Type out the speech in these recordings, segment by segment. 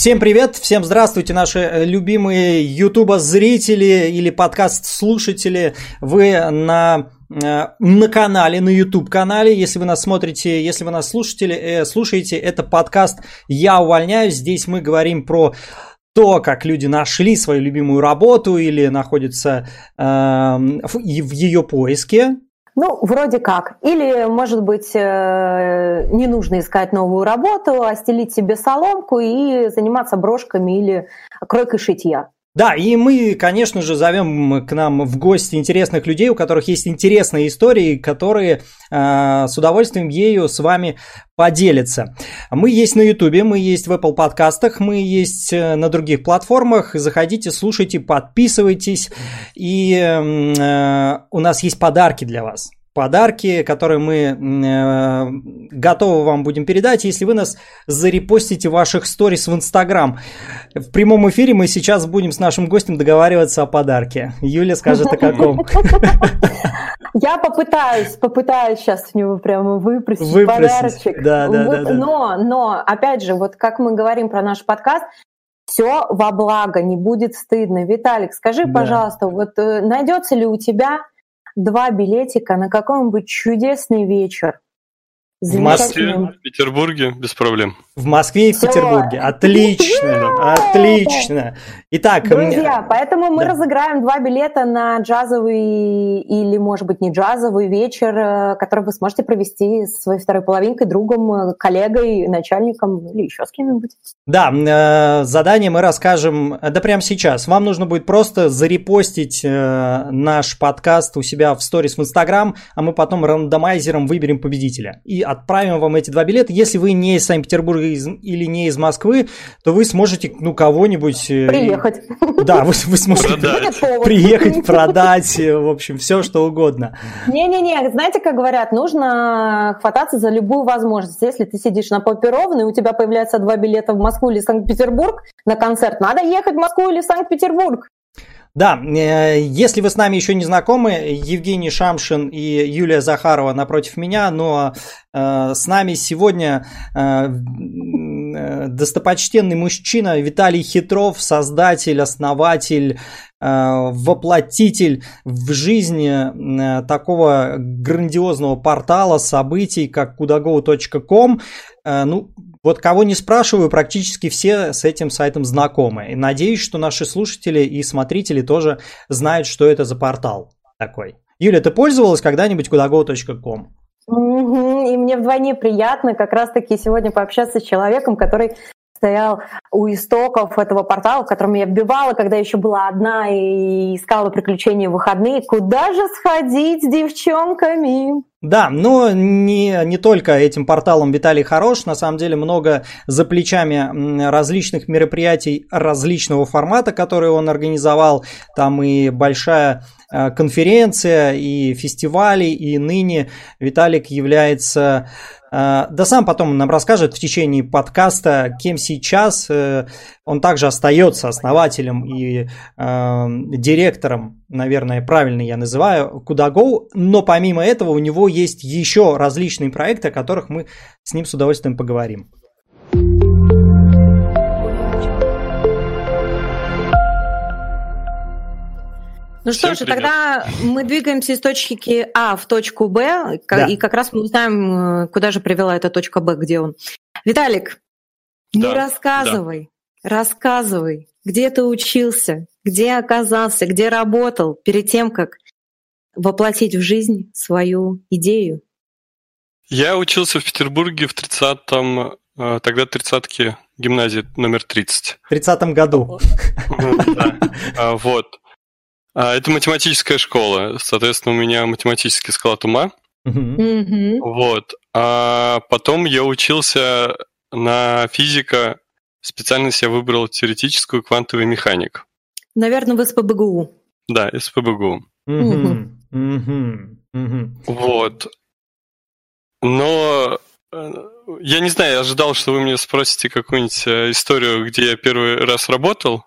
Всем привет, всем здравствуйте, наши любимые ютуба-зрители или подкаст-слушатели. Вы на э, на канале, на YouTube-канале, если вы нас смотрите, если вы нас слушаете, э, слушаете, это подкаст «Я увольняюсь». Здесь мы говорим про то, как люди нашли свою любимую работу или находятся э, в, в ее поиске, ну, вроде как. Или, может быть, э, не нужно искать новую работу, а стелить себе соломку и заниматься брошками или кройкой шитья. Да, и мы, конечно же, зовем к нам в гости интересных людей, у которых есть интересные истории, которые э, с удовольствием ею с вами поделятся. Мы есть на Ютубе, мы есть в Apple подкастах, мы есть э, на других платформах. Заходите, слушайте, подписывайтесь. И э, у нас есть подарки для вас подарки, которые мы э, готовы вам будем передать, если вы нас зарепостите в ваших сторис в Инстаграм. В прямом эфире мы сейчас будем с нашим гостем договариваться о подарке. Юля скажет о каком. Я попытаюсь, попытаюсь сейчас у него прямо выпросить, выпросить. подарочек. Да, да, да, да. Но, но, опять же, вот как мы говорим про наш подкаст, все во благо, не будет стыдно. Виталик, скажи, да. пожалуйста, вот э, найдется ли у тебя два билетика на какой-нибудь чудесный вечер. В Москве, в Петербурге без проблем. В Москве и в Петербурге. Отлично, отлично. Итак, друзья, поэтому мы да. разыграем два билета на джазовый или, может быть, не джазовый вечер, э, который вы сможете провести с своей второй половинкой, другом, э, коллегой, начальником или еще с кем-нибудь. Да, э, задание мы расскажем, да прямо сейчас. Вам нужно будет просто зарепостить наш подкаст у себя в сторис в Инстаграм, а мы потом рандомайзером выберем победителя и отправим вам эти два билета. Если вы не из Санкт-Петербурга или не из Москвы, то вы сможете, ну, кого-нибудь... Приехать приехать. Да, вы, вы сможете приехать, продать, в общем, все что угодно. Не-не-не, знаете, как говорят, нужно хвататься за любую возможность. Если ты сидишь на попе ровно, и у тебя появляется два билета в Москву или Санкт-Петербург на концерт, надо ехать в Москву или Санкт-Петербург. Да, э, если вы с нами еще не знакомы, Евгений Шамшин и Юлия Захарова напротив меня, но э, с нами сегодня э, достопочтенный мужчина Виталий Хитров, создатель, основатель, воплотитель в жизни такого грандиозного портала событий, как kudago.com. Ну, вот кого не спрашиваю, практически все с этим сайтом знакомы. И надеюсь, что наши слушатели и смотрители тоже знают, что это за портал такой. Юля, ты пользовалась когда-нибудь kudago.com? И мне вдвойне приятно как раз-таки сегодня пообщаться с человеком, который стоял у истоков этого портала, в котором я вбивала, когда еще была одна и искала приключения в выходные. Куда же сходить с девчонками? Да, но не, не только этим порталом Виталий хорош, на самом деле много за плечами различных мероприятий различного формата, которые он организовал. Там и большая э, конференция, и фестивали, и ныне Виталик является да сам потом нам расскажет в течение подкаста, кем сейчас. Э, он также остается основателем и э, директором, наверное, правильно я называю, Kudago. Но помимо этого у него есть еще различные проекты, о которых мы с ним с удовольствием поговорим. Ну что ж, тогда мы двигаемся из точки А в точку Б, да. и как раз мы узнаем, э, куда же привела эта точка Б, где он. Виталик, да. не рассказывай, да. рассказывай, где ты учился, где оказался, где работал перед тем, как воплотить в жизнь свою идею. Я учился в Петербурге в 30-м, э, тогда 30-ки гимназии номер 30. В 30-м году. Да, а, вот. А, это математическая школа. Соответственно, у меня математический склад ума. Mm-hmm. Вот. А потом я учился на физика. Специальность я выбрал теоретическую квантовую механику. Наверное, в СПБГУ. Да, СПБГУ. Mm-hmm. Mm-hmm. Mm-hmm. Вот. Но э, я не знаю, я ожидал, что вы мне спросите какую-нибудь э, историю, где я первый раз работал.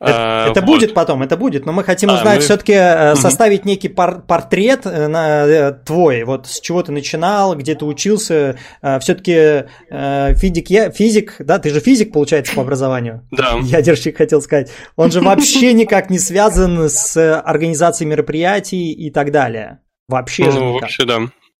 Это, а, это вот. будет потом, это будет, но мы хотим а, узнать мы... все-таки угу. составить некий пор- портрет э, на, э, твой, вот с чего ты начинал, где ты учился, все-таки физик, я, физик, да, ты же физик, получается, по образованию. Да. Ядерщик хотел сказать. Он же вообще никак не связан с организацией мероприятий и так далее. Вообще ну, же никак. вообще да.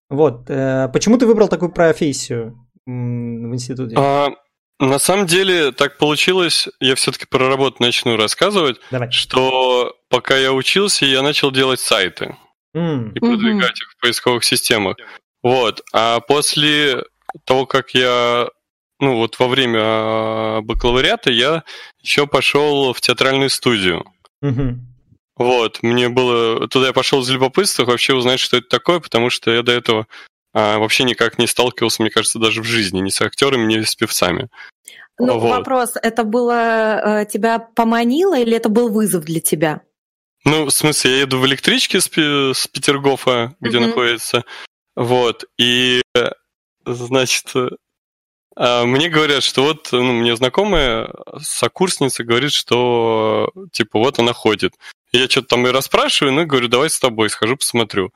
Вот, почему ты выбрал такую профессию в институте? А... На самом деле так получилось, я все-таки про работу начну рассказывать, Давай. что пока я учился, я начал делать сайты mm. и продвигать mm-hmm. их в поисковых системах. Вот. А после того, как я, ну вот во время а, бакалавриата, я еще пошел в театральную студию. Mm-hmm. Вот, мне было... Туда я пошел из любопытства вообще узнать, что это такое, потому что я до этого а, вообще никак не сталкивался, мне кажется, даже в жизни, ни с актерами, ни с певцами. Ну, вот. вопрос, это было э, тебя поманило или это был вызов для тебя? Ну, в смысле, я еду в электричке с, с Петергофа, где mm-hmm. находится, вот, и, значит, э, мне говорят, что вот, ну, мне знакомая сокурсница говорит, что, типа, вот она ходит. Я что-то там и расспрашиваю, ну, говорю, давай с тобой схожу, посмотрю.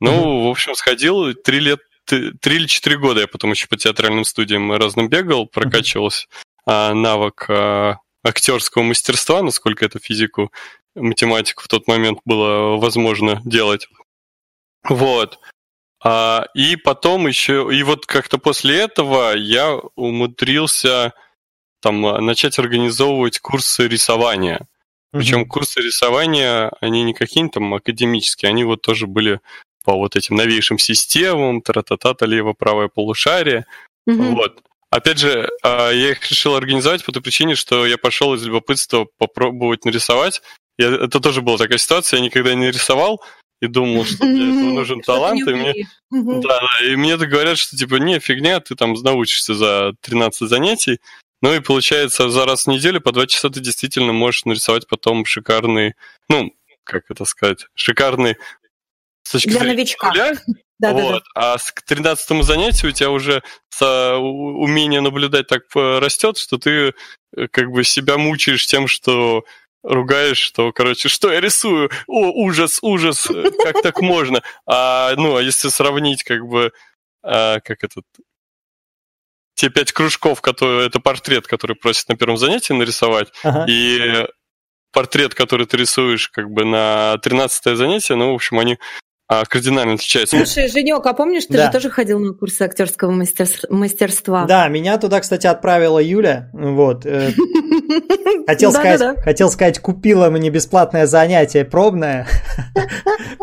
Ну, в общем, сходил, три лет, три или четыре года я потом еще по театральным студиям разным бегал, прокачивался. А, навык а, актерского мастерства, насколько это физику, математику в тот момент было возможно делать. Вот. А, и потом еще, и вот как-то после этого я умудрился там начать организовывать курсы рисования. Причем курсы рисования, они не какие-нибудь там академические, они вот тоже были по вот этим новейшим системам, тра-та-та, лево, правое полушарие. Mm-hmm. Вот. Опять же, а, я их решил организовать по той причине, что я пошел из любопытства попробовать нарисовать. Я, это тоже была такая ситуация, я никогда не рисовал и думал, что для этого нужен талант. И мне, да, да, и мне говорят, что типа, не, фигня, ты там научишься за 13 занятий. Ну и получается, за раз в неделю по два часа ты действительно можешь нарисовать потом шикарный, ну, как это сказать, шикарный с точки Для зрения новичка. Нуля, да, вот. да, да. А к 13 занятию у тебя уже умение наблюдать так растет, что ты э, как бы себя мучаешь тем, что ругаешь, что, короче, что я рисую? О, ужас, ужас, э, как так можно? А, ну, а если сравнить, как бы, а, как этот, те пять кружков, которые, это портрет, который просят на первом занятии нарисовать, ага. и портрет, который ты рисуешь, как бы на 13 занятие, ну, в общем, они а, кардинально отличается. Слушай, Женек, а помнишь, ты да. же тоже ходил на курсы актерского мастерства? Да, меня туда, кстати, отправила Юля. Вот. Э, хотел сказать, хотел сказать, купила мне бесплатное занятие пробное.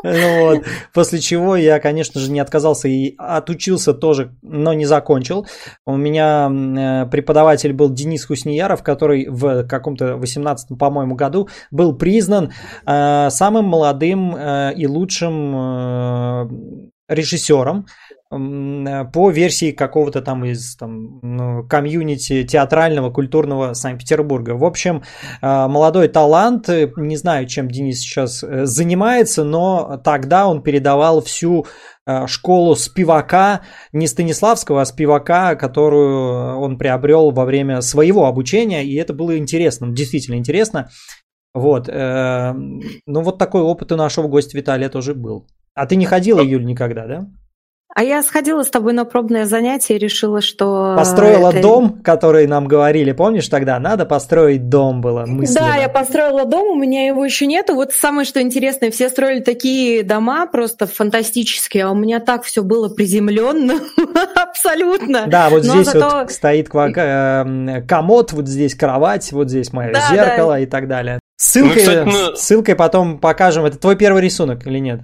ну. После чего я, конечно же, не отказался и отучился тоже, но не закончил. У меня э, преподаватель был Денис Хуснияров, который в каком-то 18 по-моему, году был признан э, самым молодым и лучшим режиссером по версии какого-то там из там, ну, комьюнити театрального, культурного Санкт-Петербурга. В общем, э, молодой талант, не знаю, чем Денис сейчас э, занимается, но тогда он передавал всю школу спивака, не Станиславского, а спивака, которую он приобрел во время своего обучения, и это было интересно, действительно интересно. Вот, ну вот такой опыт у нашего гостя Виталия тоже был. А ты не ходила, Юль, никогда, да? А я сходила с тобой на пробное занятие и решила, что... Построила это... дом, который нам говорили, помнишь тогда? Надо построить дом было мысленно. Да, я построила дом, у меня его еще нету. Вот самое что интересное, все строили такие дома просто фантастические, а у меня так все было приземленно, абсолютно. Да, вот здесь зато... вот стоит э, комод, вот здесь кровать, вот здесь мое да, зеркало да. и так далее. Ссылкой, ну, кстати, ну... ссылкой потом покажем. Это твой первый рисунок или нет?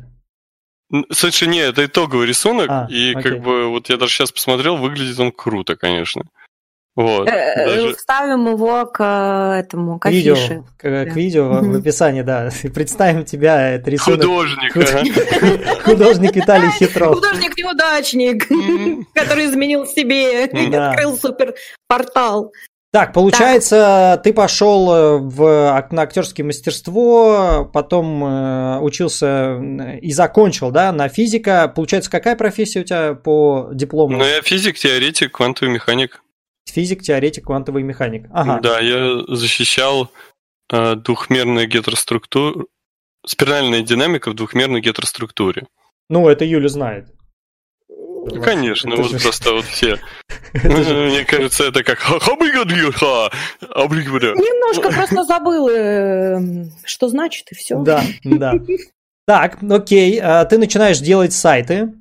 Слушай, нет, это итоговый рисунок, а, и окей. как бы вот я даже сейчас посмотрел, выглядит он круто, конечно. Вот. Э, э, даже... Вставим его к э, этому, к видео, афише. К, да. к видео в описании, да. Представим тебя, это рисунок. Художник. Художник Виталий Хитров. Художник-неудачник, который изменил себе и открыл супер портал. Так, получается, так. ты пошел э, в, на актерское мастерство, потом э, учился и закончил, да, на физика. Получается, какая профессия у тебя по диплому? Ну, я физик, теоретик, квантовый механик. Физик, теоретик, квантовый механик. Ага. Да, я защищал э, двухмерная гетероструктура, спиральная динамика в двухмерной гетероструктуре. Ну, это Юля знает. Ну, конечно, вот же... просто вот все. Мне кажется, это как Немножко просто забыл, э, что значит, и все. Да, да. Так, окей, а ты начинаешь делать сайты,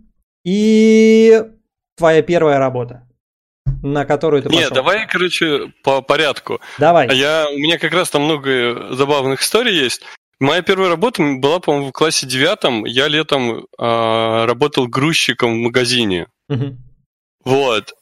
и твоя первая работа на которую ты пошел? Нет, давай, короче, по порядку. Давай. Я, у меня как раз там много забавных историй есть. Моя первая работа была, по-моему, в классе девятом. Я летом э, работал грузчиком в магазине. Угу. Вот.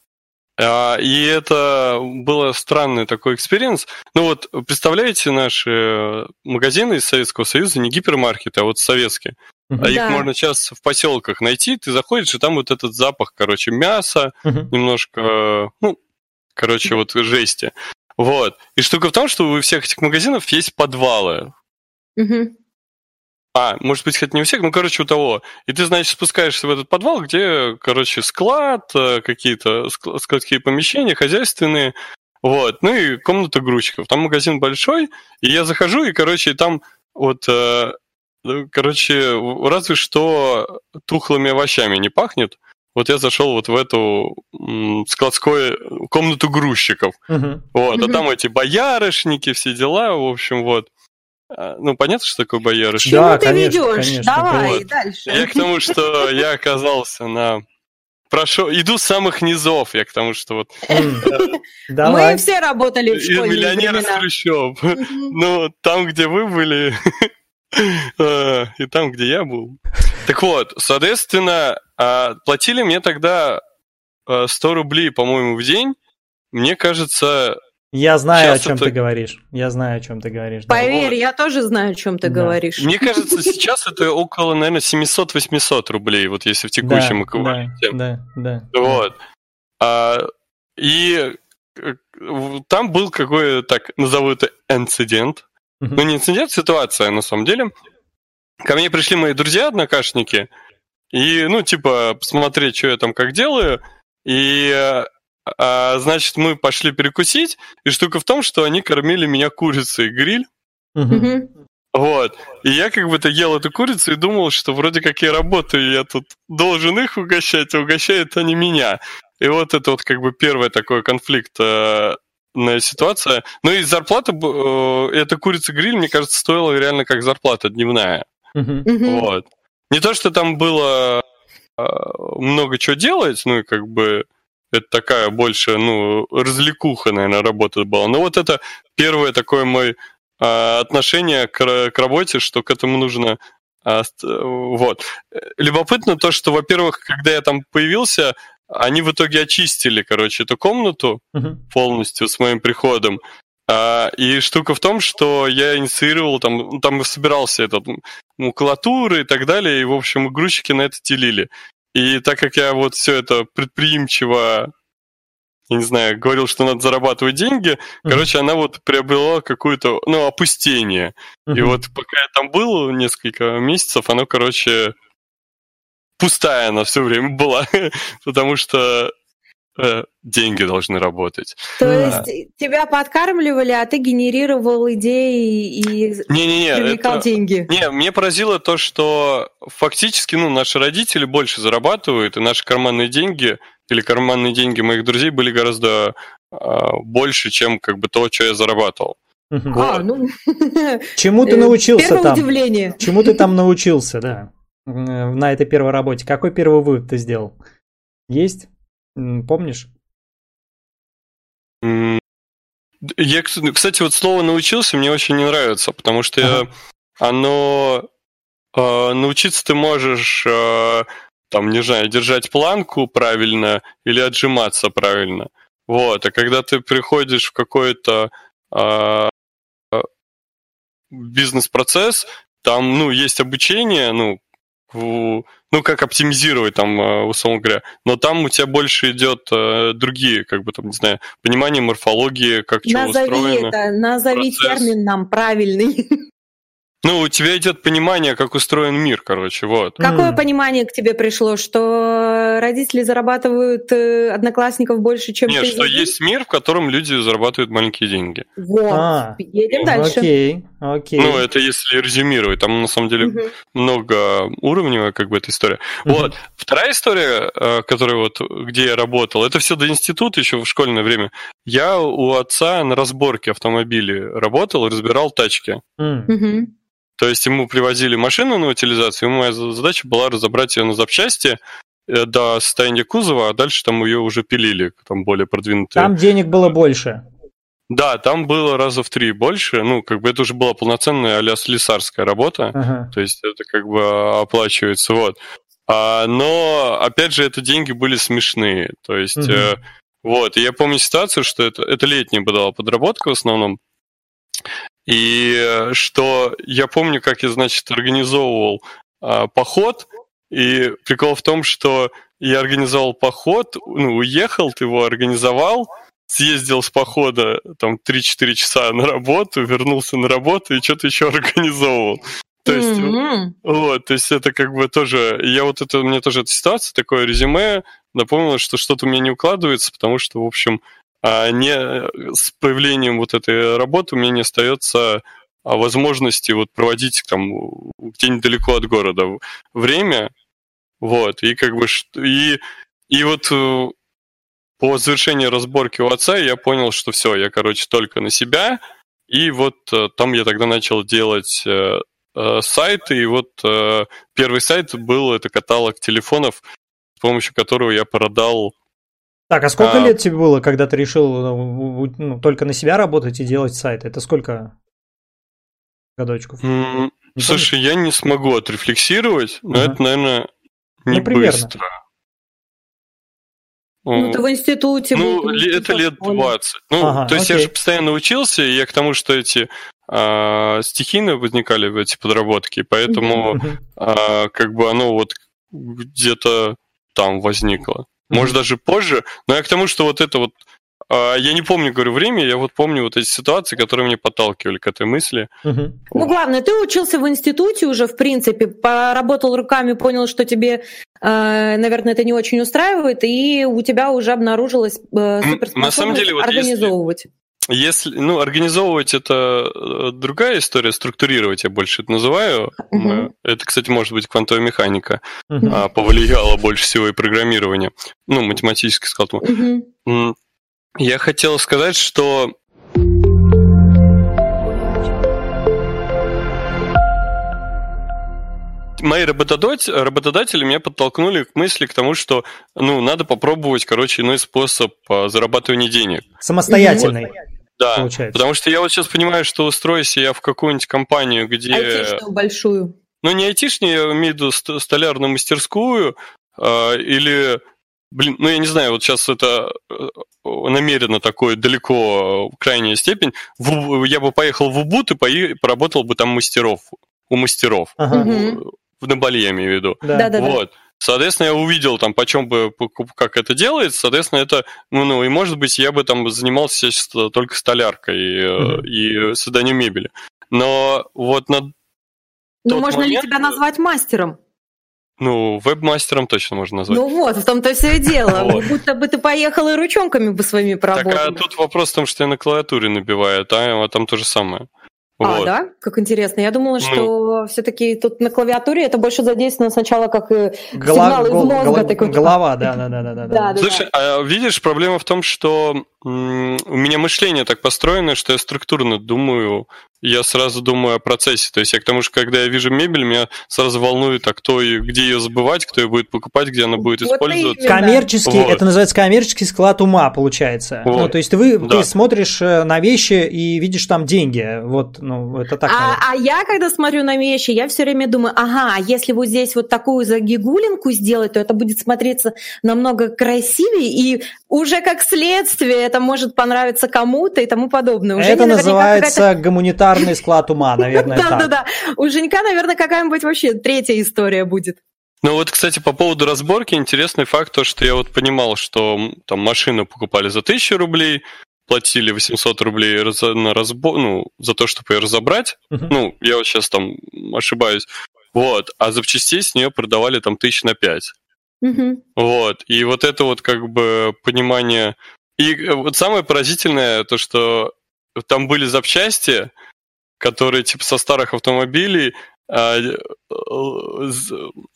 А, и это было странный такой experience. Ну вот, представляете, наши магазины из Советского Союза не гипермаркеты, а вот советские. Uh-huh. А их можно сейчас в поселках найти. Ты заходишь, и там вот этот запах, короче, мяса, uh-huh. немножко, ну, короче, вот жести. Вот. И штука в том, что у всех этих магазинов есть подвалы. А, может быть, хоть не у всех, ну, короче, у того. И ты, значит, спускаешься в этот подвал, где, короче, склад, э, какие-то складские помещения, хозяйственные, вот, ну и комната грузчиков. Там магазин большой, и я захожу, и, короче, там вот э, ну, короче, разве что тухлыми овощами не пахнет. Вот я зашел вот в эту складскую комнату грузчиков. Uh-huh. Вот, uh-huh. а там эти боярышники, все дела, в общем, вот. А, ну, понятно, что такое боярышник? Да, ты конечно, ведешь? Конечно. Давай, вот. дальше. Я к тому, что я оказался на Прошу, иду с самых низов, я к тому, что вот... Мы все работали в школе. Миллионер из Хрущев. Ну, там, где вы были, Э, и там, где я был. Так вот, соответственно, а, платили мне тогда 100 э, рублей, по-моему, в день. Мне кажется... Я знаю, о чем это... ты говоришь. Я знаю, о чем ты говоришь. Поверь, да. я тоже знаю, о чем ты да. говоришь. Мне кажется, сейчас это около, наверное, 700-800 рублей, вот если в текущем эквиваленте. Да, да, да. Вот. А, и э, там был какой-то, так назову это, инцидент, ну, не инцидент, ситуация, на самом деле. Ко мне пришли мои друзья-однокашники, и, ну, типа, посмотреть, что я там как делаю, и, а, значит, мы пошли перекусить, и штука в том, что они кормили меня курицей гриль, вот. И я как бы-то ел эту курицу и думал, что вроде как я работаю, я тут должен их угощать, а угощают они меня. И вот это вот как бы первый такой конфликт э, ситуация. Ну и зарплата, э, эта курица-гриль, мне кажется, стоила реально как зарплата дневная. Uh-huh. Вот. Не то, что там было э, много чего делать, ну и как бы это такая больше, ну, развлекуха, наверное, работа была. Но вот это первое такое мое э, отношение к, к работе, что к этому нужно вот. Любопытно то, что, во-первых, когда я там появился, они в итоге очистили, короче, эту комнату uh-huh. полностью с моим приходом. А, и штука в том, что я инициировал, там, там собирался этот макулатуры и так далее, и, в общем, грузчики на это телили. И так как я вот все это предприимчиво, я не знаю, говорил, что надо зарабатывать деньги, uh-huh. короче, она вот приобрела какое-то, ну, опустение. Uh-huh. И вот пока я там был несколько месяцев, оно, короче, пустая она все время была, потому что деньги должны работать. То да. есть тебя подкармливали, а ты генерировал идеи и не, не, не, привлекал это... деньги? Не, мне поразило то, что фактически ну, наши родители больше зарабатывают, и наши карманные деньги или карманные деньги моих друзей были гораздо э, больше, чем как бы то, что я зарабатывал. А, ну... Чему ты научился там? удивление. Чему ты там научился, да? на этой первой работе? Какой первый вывод ты сделал? Есть? Помнишь? Я, кстати, вот слово научился мне очень не нравится, потому что ага. оно э, научиться ты можешь, э, там, не знаю, держать планку правильно или отжиматься правильно. Вот, а когда ты приходишь в какой-то э, бизнес-процесс, там, ну, есть обучение, ну, ну, как оптимизировать там, э, условно говоря, но там у тебя больше идет э, другие, как бы там, не знаю, понимание морфологии, как назови чего устроено. Это, назови процесс. термин нам правильный. Ну, у тебя идет понимание, как устроен мир, короче, вот. Какое mm. понимание к тебе пришло, что родители зарабатывают э, одноклассников больше, чем Нет, что есть мир, в котором люди зарабатывают маленькие деньги. Вот, а, едем дальше. Окей, окей. Ну, это если резюмировать, там на самом деле угу. много уровневая как бы эта история. Угу. Вот. Вторая история, э, которая вот, где я работал, это все до института еще в школьное время. Я у отца на разборке автомобилей работал, разбирал тачки. Угу. То есть ему привозили машину на утилизацию, и моя задача была разобрать ее на запчасти э, до состояния кузова, а дальше там ее уже пилили, там более продвинутые. Там денег было больше. Да, там было раза в три больше. Ну, как бы это уже была полноценная а слесарская работа. Ага. То есть это как бы оплачивается. Вот. А, но, опять же, это деньги были смешные. То есть, угу. э, вот. И я помню ситуацию, что это, это летняя была подработка в основном. И э, что я помню, как я, значит, организовывал э, поход, и прикол в том, что я организовал поход, ну, уехал, ты его организовал, съездил с похода там 3-4 часа на работу, вернулся на работу и что-то еще организовывал. То есть, mm-hmm. вот, то есть это как бы тоже, я вот это, мне тоже эта ситуация, такое резюме напомнило, что что-то у меня не укладывается, потому что, в общем, а не с появлением вот этой работы у меня не остается а, возможности вот проводить там где-нибудь далеко от города время, вот, и как бы, и, и вот э, по завершении разборки у отца я понял, что все, я, короче, только на себя, и вот э, там я тогда начал делать э, сайты, и вот первый сайт был, это каталог телефонов, с помощью которого я продал так, а сколько а... лет тебе было, когда ты решил ну, ну, только на себя работать и делать сайт? Это сколько годочков? Mm, слушай, помнишь? я не смогу отрефлексировать, но ага. это, наверное, не ну, быстро. Ну, ты в институте Ну, был, это лет 20. Ну, ага, то есть окей. я же постоянно учился, и я к тому, что эти а, стихийно возникали эти подработки, поэтому а, как бы оно вот где-то там возникло. Может, даже позже. Но я к тому, что вот это вот я не помню, говорю, время, я вот помню вот эти ситуации, которые меня подталкивали к этой мысли. Угу. Ну, главное, ты учился в институте уже, в принципе, поработал руками, понял, что тебе, э, наверное, это не очень устраивает, и у тебя уже обнаружилась э, суперспособность На самом деле, вот организовывать. Если если, ну, организовывать это э, другая история, структурировать я больше это называю. Uh-huh. Это, кстати, может быть квантовая механика uh-huh. а, повлияла больше всего и программирование. Ну, математический склад. Uh-huh. Я хотел сказать, что мои работодатели, работодатели меня подтолкнули к мысли к тому, что ну, надо попробовать, короче, иной способ а, зарабатывания денег. Самостоятельный. Вот. Да, получается. потому что я вот сейчас понимаю, что устроюсь я в какую-нибудь компанию, где... Айтишную большую. Ну, не айтишную, я имею в виду столярную мастерскую, э, или, блин, ну, я не знаю, вот сейчас это э, намеренно такое далеко крайняя степень. В, я бы поехал в Убуд и по, поработал бы там мастеров, у мастеров. Ага. В, на Бали, я имею в виду. Да, да, да. Вот. Соответственно, я увидел там, почем бы, как это делается, соответственно, это, ну, ну, и может быть, я бы там занимался сейчас только столяркой mm-hmm. и созданием мебели. Но вот на Ну, можно момент... ли тебя назвать мастером? Ну, веб-мастером точно можно назвать. Ну вот, в том-то все и дело. Вот. Будто бы ты поехал и ручонками бы своими поработал. Так, а тут вопрос в том, что я на клавиатуре набиваю, а, там то же самое. А, вот. да? Как интересно. Я думала, что ну, все-таки тут на клавиатуре это больше задействовано сначала как голова, сигнал из мозга. Гол, такой, голова, да, да, да, да, да. Слушай, а видишь, проблема в том, что у меня мышление так построено, что я структурно думаю я сразу думаю о процессе. То есть я к тому же, когда я вижу мебель, меня сразу волнует, а кто и где ее забывать, кто ее будет покупать, где она будет вот использоваться. Коммерческий, вот. это называется коммерческий склад ума, получается. Вот. Ну, то есть вы, да. ты смотришь э, на вещи и видишь там деньги. Вот, ну, это так. А, а я, когда смотрю на вещи, я все время думаю, ага, если вот здесь вот такую загигулинку сделать, то это будет смотреться намного красивее, и уже как следствие это может понравиться кому-то и тому подобное. Уже это называется гуманитарный гуманитарный склад ума, наверное, Да, да, да. У Женька, наверное, какая-нибудь вообще третья история будет. Ну вот, кстати, по поводу разборки, интересный факт, то, что я вот понимал, что там машину покупали за тысячу рублей, платили 800 рублей на разбор, ну, за то, чтобы ее разобрать. Uh-huh. Ну, я вот сейчас там ошибаюсь. Вот. А запчастей с нее продавали там тысяч на пять. Uh-huh. Вот. И вот это вот как бы понимание... И вот самое поразительное, то, что там были запчасти, которые типа со старых автомобилей а,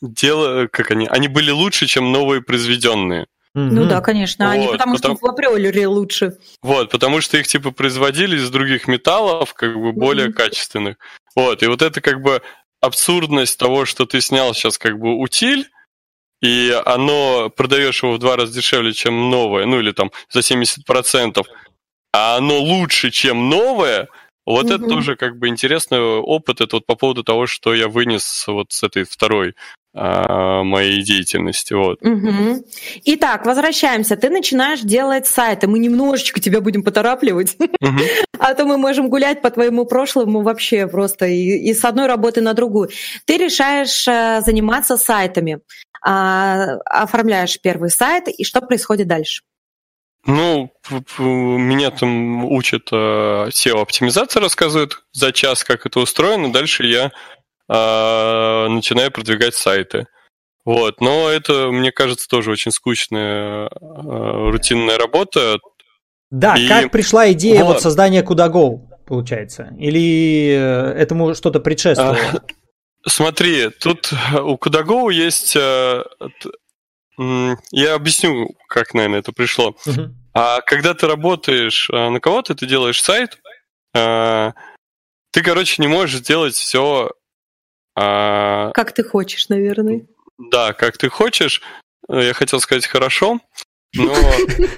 дело, как они, они были лучше, чем новые произведенные. Ну да, конечно, вот, они потому, потому что в априори лучше. Вот, потому что их типа производили из других металлов, как бы более mm-hmm. качественных. Вот, и вот это как бы абсурдность того, что ты снял сейчас как бы утиль, и оно продаешь его в два раза дешевле, чем новое, ну или там за 70%, а оно лучше, чем новое, вот угу. это тоже как бы интересный опыт, это вот по поводу того, что я вынес вот с этой второй а, моей деятельности. Вот. Угу. Итак, возвращаемся. Ты начинаешь делать сайты. Мы немножечко тебя будем поторапливать, угу. а то мы можем гулять по твоему прошлому вообще просто и, и с одной работы на другую. Ты решаешь э, заниматься сайтами, а, оформляешь первый сайт, и что происходит дальше? Ну, меня там учат э, SEO-оптимизация, рассказывают за час, как это устроено. Дальше я э, начинаю продвигать сайты. Вот. Но это, мне кажется, тоже очень скучная э, рутинная работа. Да, и... как пришла идея вот, вот создания Kudago, получается? Или э, этому что-то предшествовало? А, смотри, тут у Kudago есть я объясню, как, наверное, это пришло. Uh-huh. А когда ты работаешь а, на кого-то, ты делаешь сайт, а, ты, короче, не можешь сделать все... А, как ты хочешь, наверное. Да, как ты хочешь. Я хотел сказать хорошо, но...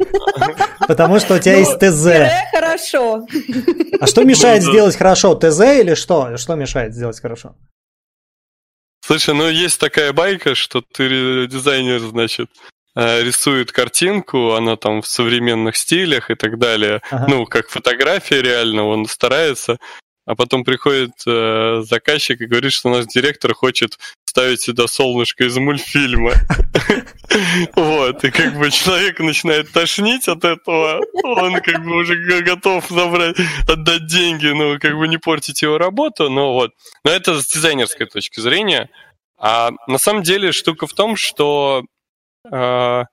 Потому что у тебя есть ну, ТЗ. Хорошо. А что мешает ну сделать хорошо? ТЗ или что? Что мешает сделать хорошо? Слушай, ну есть такая байка, что ты дизайнер, значит, э, рисует картинку, она там в современных стилях и так далее. Ага. Ну, как фотография реально, он старается. А потом приходит э, заказчик и говорит, что наш директор хочет ставить сюда солнышко из мультфильма. Вот, и как бы человек начинает тошнить от этого, он как бы уже готов забрать, отдать деньги, ну, как бы не портить его работу, но вот. Но это с дизайнерской точки зрения. А на самом деле штука в том, что э,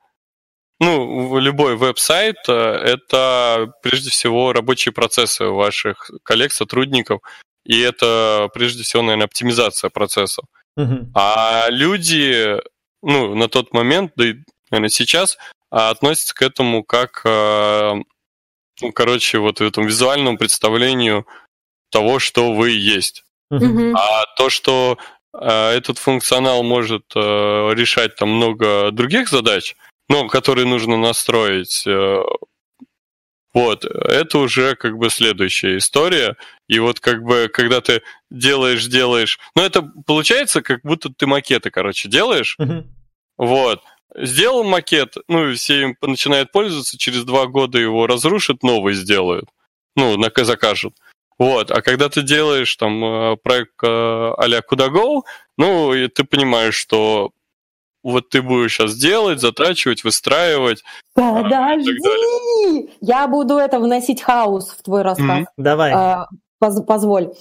ну, любой веб-сайт э, это прежде всего рабочие процессы ваших коллег, сотрудников, и это прежде всего, наверное, оптимизация процессов. Uh-huh. А люди, ну, на тот момент, да и, наверное, сейчас, относятся к этому как, э, ну, короче, вот этому визуальному представлению того, что вы есть. Uh-huh. А то, что э, этот функционал может э, решать там много других задач, ну, которые нужно настроить, вот, это уже как бы следующая история. И вот как бы, когда ты делаешь, делаешь... Ну, это получается, как будто ты макеты, короче, делаешь. Uh-huh. Вот. Сделал макет, ну, и все им начинают пользоваться, через два года его разрушат, новый сделают. Ну, на закажут. Вот, а когда ты делаешь там э, проект э, а-ля Kudago, ну, и ты понимаешь, что вот ты будешь сейчас делать, затрачивать, выстраивать. Подожди! А, Я буду это вносить хаос в твой рассказ. Mm-hmm. Давай. А, поз- позволь.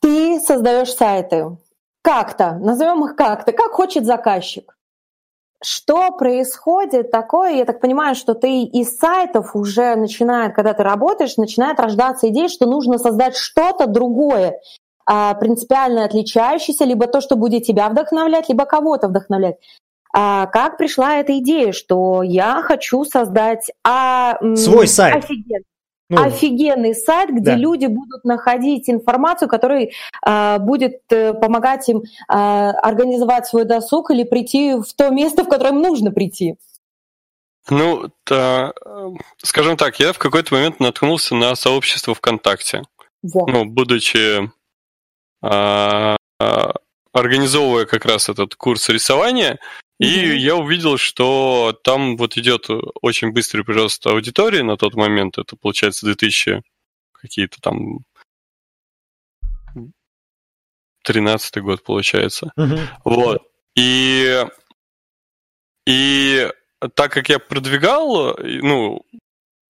Ты создаешь сайты. Как-то, назовем их как-то, как хочет заказчик. Что происходит такое? Я так понимаю, что ты из сайтов уже начинает, когда ты работаешь, начинает рождаться идея, что нужно создать что-то другое. А, принципиально отличающийся, либо то, что будет тебя вдохновлять, либо кого-то вдохновлять. А как пришла эта идея, что я хочу создать а, свой сайт? Офигенный, ну, офигенный сайт, где да. люди будут находить информацию, которая а, будет а, помогать им а, организовать свой досуг или прийти в то место, в которое им нужно прийти. Ну, то, скажем так, я в какой-то момент наткнулся на сообщество ВКонтакте. Во. Ну, будучи организовывая как раз этот курс рисования, и mm-hmm. я увидел, что там вот идет очень быстрый прирост аудитории на тот момент, это получается 2000 какие-то там 13 год получается. Mm-hmm. Вот. И, и так как я продвигал, ну,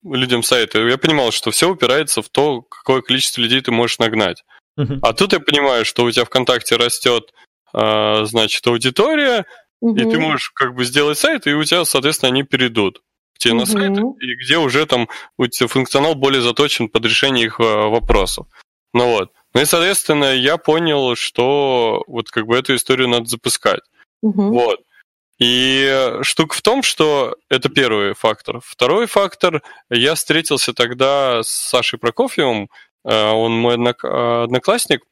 людям сайты, я понимал, что все упирается в то, какое количество людей ты можешь нагнать. Uh-huh. А тут я понимаю, что у тебя ВКонтакте растет, э, значит, аудитория, uh-huh. и ты можешь как бы сделать сайт, и у тебя, соответственно, они перейдут к тебе uh-huh. на сайт, и где уже там у тебя функционал более заточен под решение их э, вопросов. Ну вот. Ну и, соответственно, я понял, что вот как бы эту историю надо запускать. Вот. И штука в том, что это первый фактор. Второй фактор, я встретился тогда с Сашей Прокофьевым, он мой одноклассник,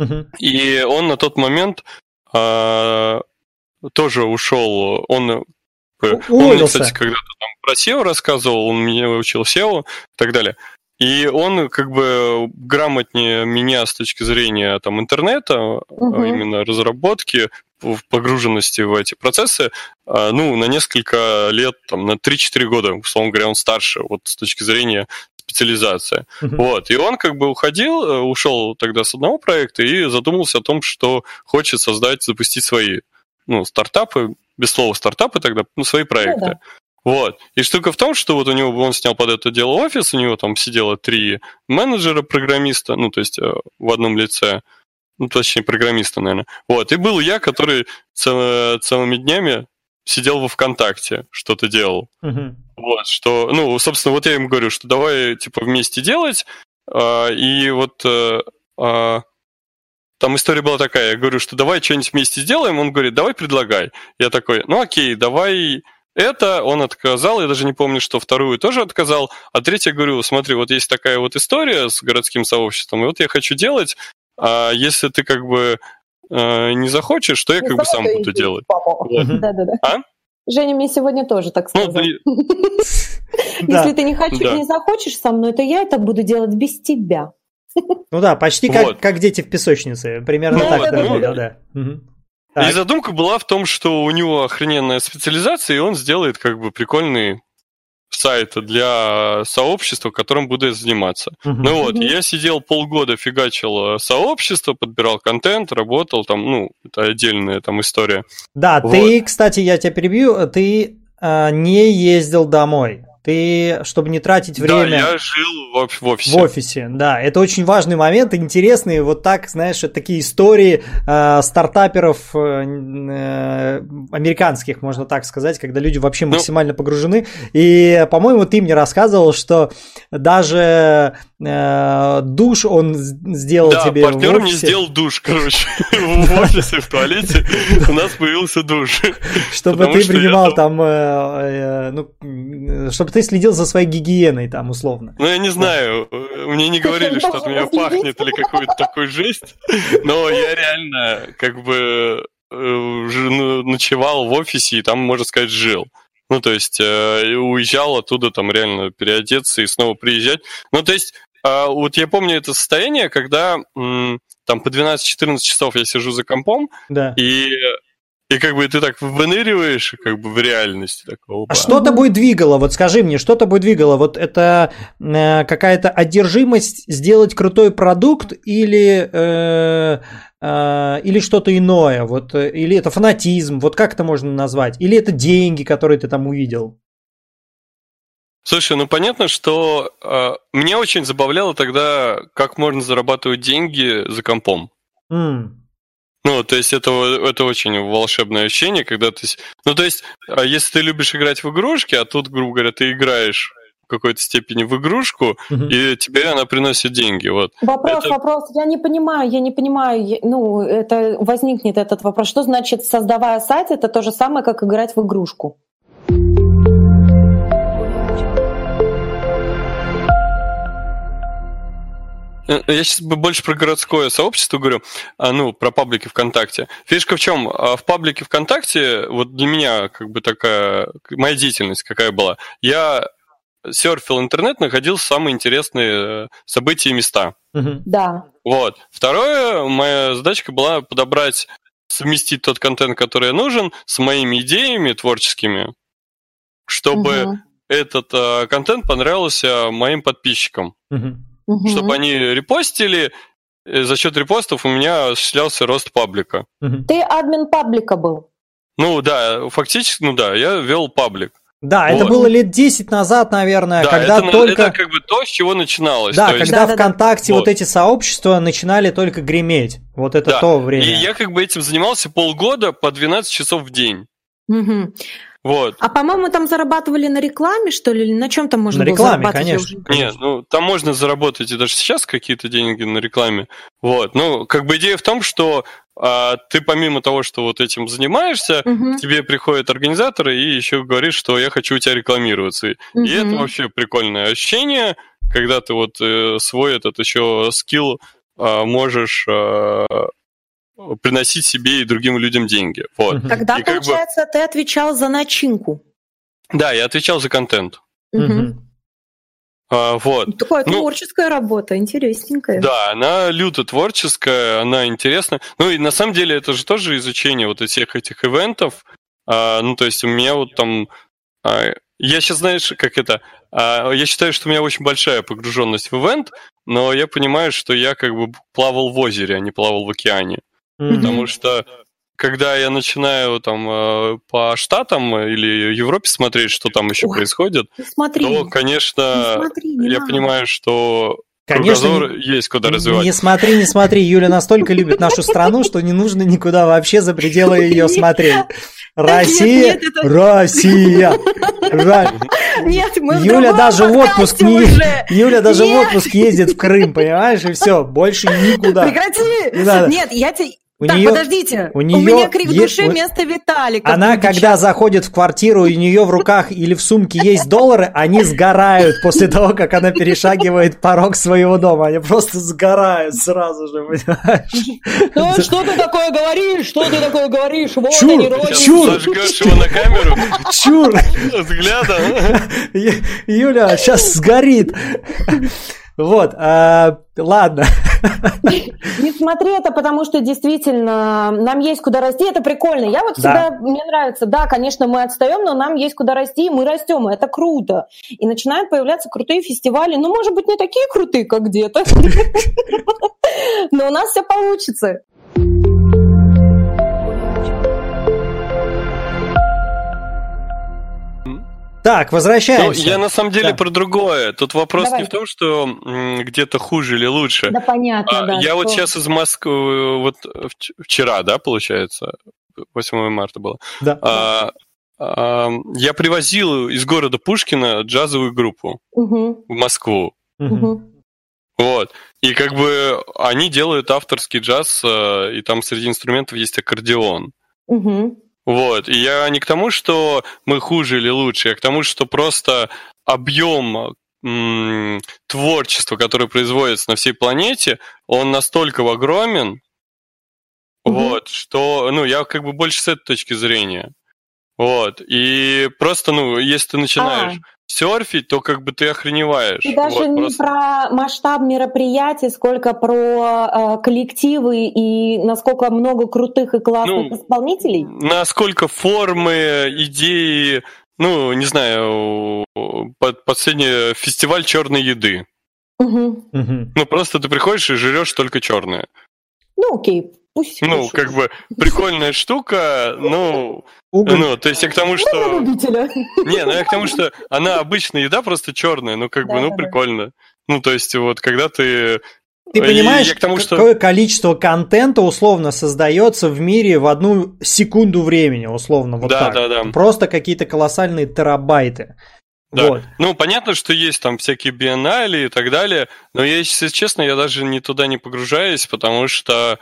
uh-huh. и он на тот момент а, тоже ушел, он он мне, кстати, когда-то там про SEO рассказывал, он меня учил SEO и так далее. И он как бы грамотнее меня с точки зрения там интернета, угу. именно разработки, в погруженности в эти процессы, ну, на несколько лет, там, на 3-4 года, условно говоря, он старше, вот с точки зрения специализации. Uh-huh. Вот. И он как бы уходил, э, ушел тогда с одного проекта и задумался о том, что хочет создать, запустить свои ну, стартапы, без слова стартапы тогда, ну, свои проекты. Ну, да. Вот. И штука в том, что вот у него, он снял под это дело офис, у него там сидело три менеджера-программиста, ну, то есть э, в одном лице, ну, точнее, программиста, наверное. Вот, и был я, который цел, целыми днями сидел во ВКонтакте, что-то делал. Uh-huh. Вот, что, ну, собственно, вот я ему говорю, что давай, типа, вместе делать, а, и вот а, а, там история была такая, я говорю, что давай что-нибудь вместе сделаем, он говорит, давай предлагай. Я такой, ну окей, давай это, он отказал, я даже не помню, что вторую тоже отказал, а третья говорю, смотри, вот есть такая вот история с городским сообществом, и вот я хочу делать, а если ты как бы э, не захочешь, то я не как бы сам буду делать. Да-да-да. А? Женя мне сегодня тоже так ну, сказал. Если ты не хочешь, не захочешь со мной, то я это буду делать без тебя. Ну да, почти как, как дети в песочнице. Примерно так да. И задумка была в том, что у него охрененная специализация, и он сделает как бы прикольный сайта для сообщества, которым буду заниматься. Uh-huh. Ну вот, я сидел полгода, фигачил э, сообщество, подбирал контент, работал там, ну, это отдельная там история. Да, вот. ты, кстати, я тебя перебью, ты э, не ездил домой ты, чтобы не тратить время... Да, я жил в, офисе. В офисе, да. Это очень важный момент, интересный. Вот так, знаешь, такие истории э, стартаперов э, э, американских, можно так сказать, когда люди вообще ну, максимально погружены. И, по-моему, ты мне рассказывал, что даже э, душ он сделал да, тебе партнер в офисе. мне сделал душ, короче. В офисе, в туалете у нас появился душ. Чтобы ты принимал там, э, ну, чтобы ты следил за своей гигиеной там, условно. Ну, я не знаю, мне не говорили, что от меня пахнет или какой-то такой жесть, но я реально как бы э, ну, ночевал в офисе и там, можно сказать, жил. Ну, то есть э, уезжал оттуда там реально переодеться и снова приезжать. Ну, то есть э, вот я помню это состояние, когда там по 12-14 часов я сижу за компом, да. и и как бы ты так выныриваешь как бы в реальности такого. А что тобой двигало? Вот скажи мне, что тобой двигало? Вот это э, какая-то одержимость сделать крутой продукт или, э, э, или что-то иное? Вот, э, или это фанатизм? Вот как это можно назвать? Или это деньги, которые ты там увидел? Слушай, ну понятно, что э, меня очень забавляло тогда, как можно зарабатывать деньги за компом. Mm. Ну, то есть это, это очень волшебное ощущение, когда ты... Ну, то есть, а если ты любишь играть в игрушки, а тут, грубо говоря, ты играешь в какой-то степени в игрушку, угу. и тебе она приносит деньги. Вот. Вопрос, это... вопрос. Я не понимаю, я не понимаю. Ну, это возникнет этот вопрос. Что значит, создавая сайт, это то же самое, как играть в игрушку? Я сейчас больше про городское сообщество говорю, а, ну, про паблики ВКонтакте. Фишка в чем? А, в паблике ВКонтакте, вот для меня как бы такая, моя деятельность какая была. Я серфил интернет, находил самые интересные э, события и места. Да. Вот. Второе, моя задачка была подобрать, совместить тот контент, который нужен, с моими идеями творческими, чтобы угу. этот э, контент понравился моим подписчикам. Угу угу. чтобы они репостили. И за счет репостов у меня осуществлялся рост паблика. Ты админ паблика был? Ну да, фактически, ну да, я вел паблик. Да, вот. это было лет 10 назад, наверное, да, когда это, только... это как бы то, с чего начиналось. Да, то когда есть... ВКонтакте вот. вот эти сообщества начинали только греметь. Вот это да. то время. И я как бы этим занимался полгода по 12 часов в день. Угу. Вот. А по-моему, там зарабатывали на рекламе, что ли, или на чем там можно на было рекламе, зарабатывать? Конечно. Нет, ну там можно заработать и даже сейчас какие-то деньги на рекламе. Вот. Ну, как бы идея в том, что а, ты помимо того, что вот этим занимаешься, угу. тебе приходят организаторы и еще говорит, что я хочу у тебя рекламироваться. Угу. И это вообще прикольное ощущение, когда ты вот э, свой этот еще скилл э, можешь э, приносить себе и другим людям деньги. Вот. Тогда, и получается, бы... ты отвечал за начинку. Да, я отвечал за контент. Угу. А, вот. Такая ну, творческая работа, интересненькая. Да, она люто творческая, она интересная. Ну и на самом деле это же тоже изучение вот всех этих ивентов. А, ну то есть у меня вот там... А, я сейчас, знаешь, как это... А, я считаю, что у меня очень большая погруженность в ивент, но я понимаю, что я как бы плавал в озере, а не плавал в океане. Mm-hmm. Потому что когда я начинаю там э, по штатам или Европе смотреть, что там еще Ой, происходит, смотри, то, конечно, смотри, я надо. понимаю, что Конечно, есть куда развивать. Не смотри, не смотри. Юля настолько любит нашу страну, что не нужно никуда вообще за пределы ее смотреть. Россия, нет, нет, это... Россия. Нет, мы Юля даже в отпуск не, Юля даже в отпуск ездит в Крым, понимаешь, и все, больше никуда. Прекрати. Нет, я тебе у так, нее, подождите, у, нее у меня крик есть, души вместо Виталика. Она, когда заходит в квартиру, и у нее в руках или в сумке есть доллары, они сгорают после того, как она перешагивает порог своего дома. Они просто сгорают сразу же, понимаешь? Ну, что ты такое говоришь? Что ты такое говоришь? Вот чур, они, чур, его на камеру? Чур! Взглядом. Юля сейчас сгорит. Вот, а, ладно. Не смотри это, потому что действительно нам есть куда расти, это прикольно. Я вот всегда, да. мне нравится, да, конечно, мы отстаем, но нам есть куда расти, и мы растем, и это круто. И начинают появляться крутые фестивали, ну, может быть, не такие крутые, как где-то, но у нас все получится. Так, возвращаемся. Ну, я на самом деле да. про другое. Тут вопрос Давай. не в том, что где-то хуже или лучше. Да, понятно, а, да. Я что... вот сейчас из Москвы, вот вчера, да, получается, 8 марта было. Да. А, а, я привозил из города Пушкина джазовую группу угу. в Москву. Угу. Вот. И как бы они делают авторский джаз, э, и там среди инструментов есть аккордеон. Угу. Вот. И я не к тому, что мы хуже или лучше, а к тому, что просто объем м- творчества, которое производится на всей планете, он настолько огромен, угу. вот, что, ну, я как бы больше с этой точки зрения. Вот. И просто, ну, если ты начинаешь а серфить, то как бы ты охреневаешь. И даже вот, не просто... про масштаб мероприятий, сколько про э, коллективы и насколько много крутых и классных ну, исполнителей. Насколько формы, идеи, ну, не знаю, последний фестиваль черной еды. Угу. Ну, просто ты приходишь и жрешь только черное. Ну, окей, Пусть ну, пишут. как бы прикольная штука, ну, ну, то есть я к тому, что... Не, ну я к тому, что она обычная еда, просто черная, ну, как бы, ну, прикольно. Ну, то есть вот, когда ты... Ты понимаешь, к тому, какое что... количество контента условно создается в мире в одну секунду времени, условно, вот да, так. Да, да. Просто какие-то колоссальные терабайты. Да. Вот. Ну, понятно, что есть там всякие биеннале и так далее, но я, если честно, я даже не туда не погружаюсь, потому что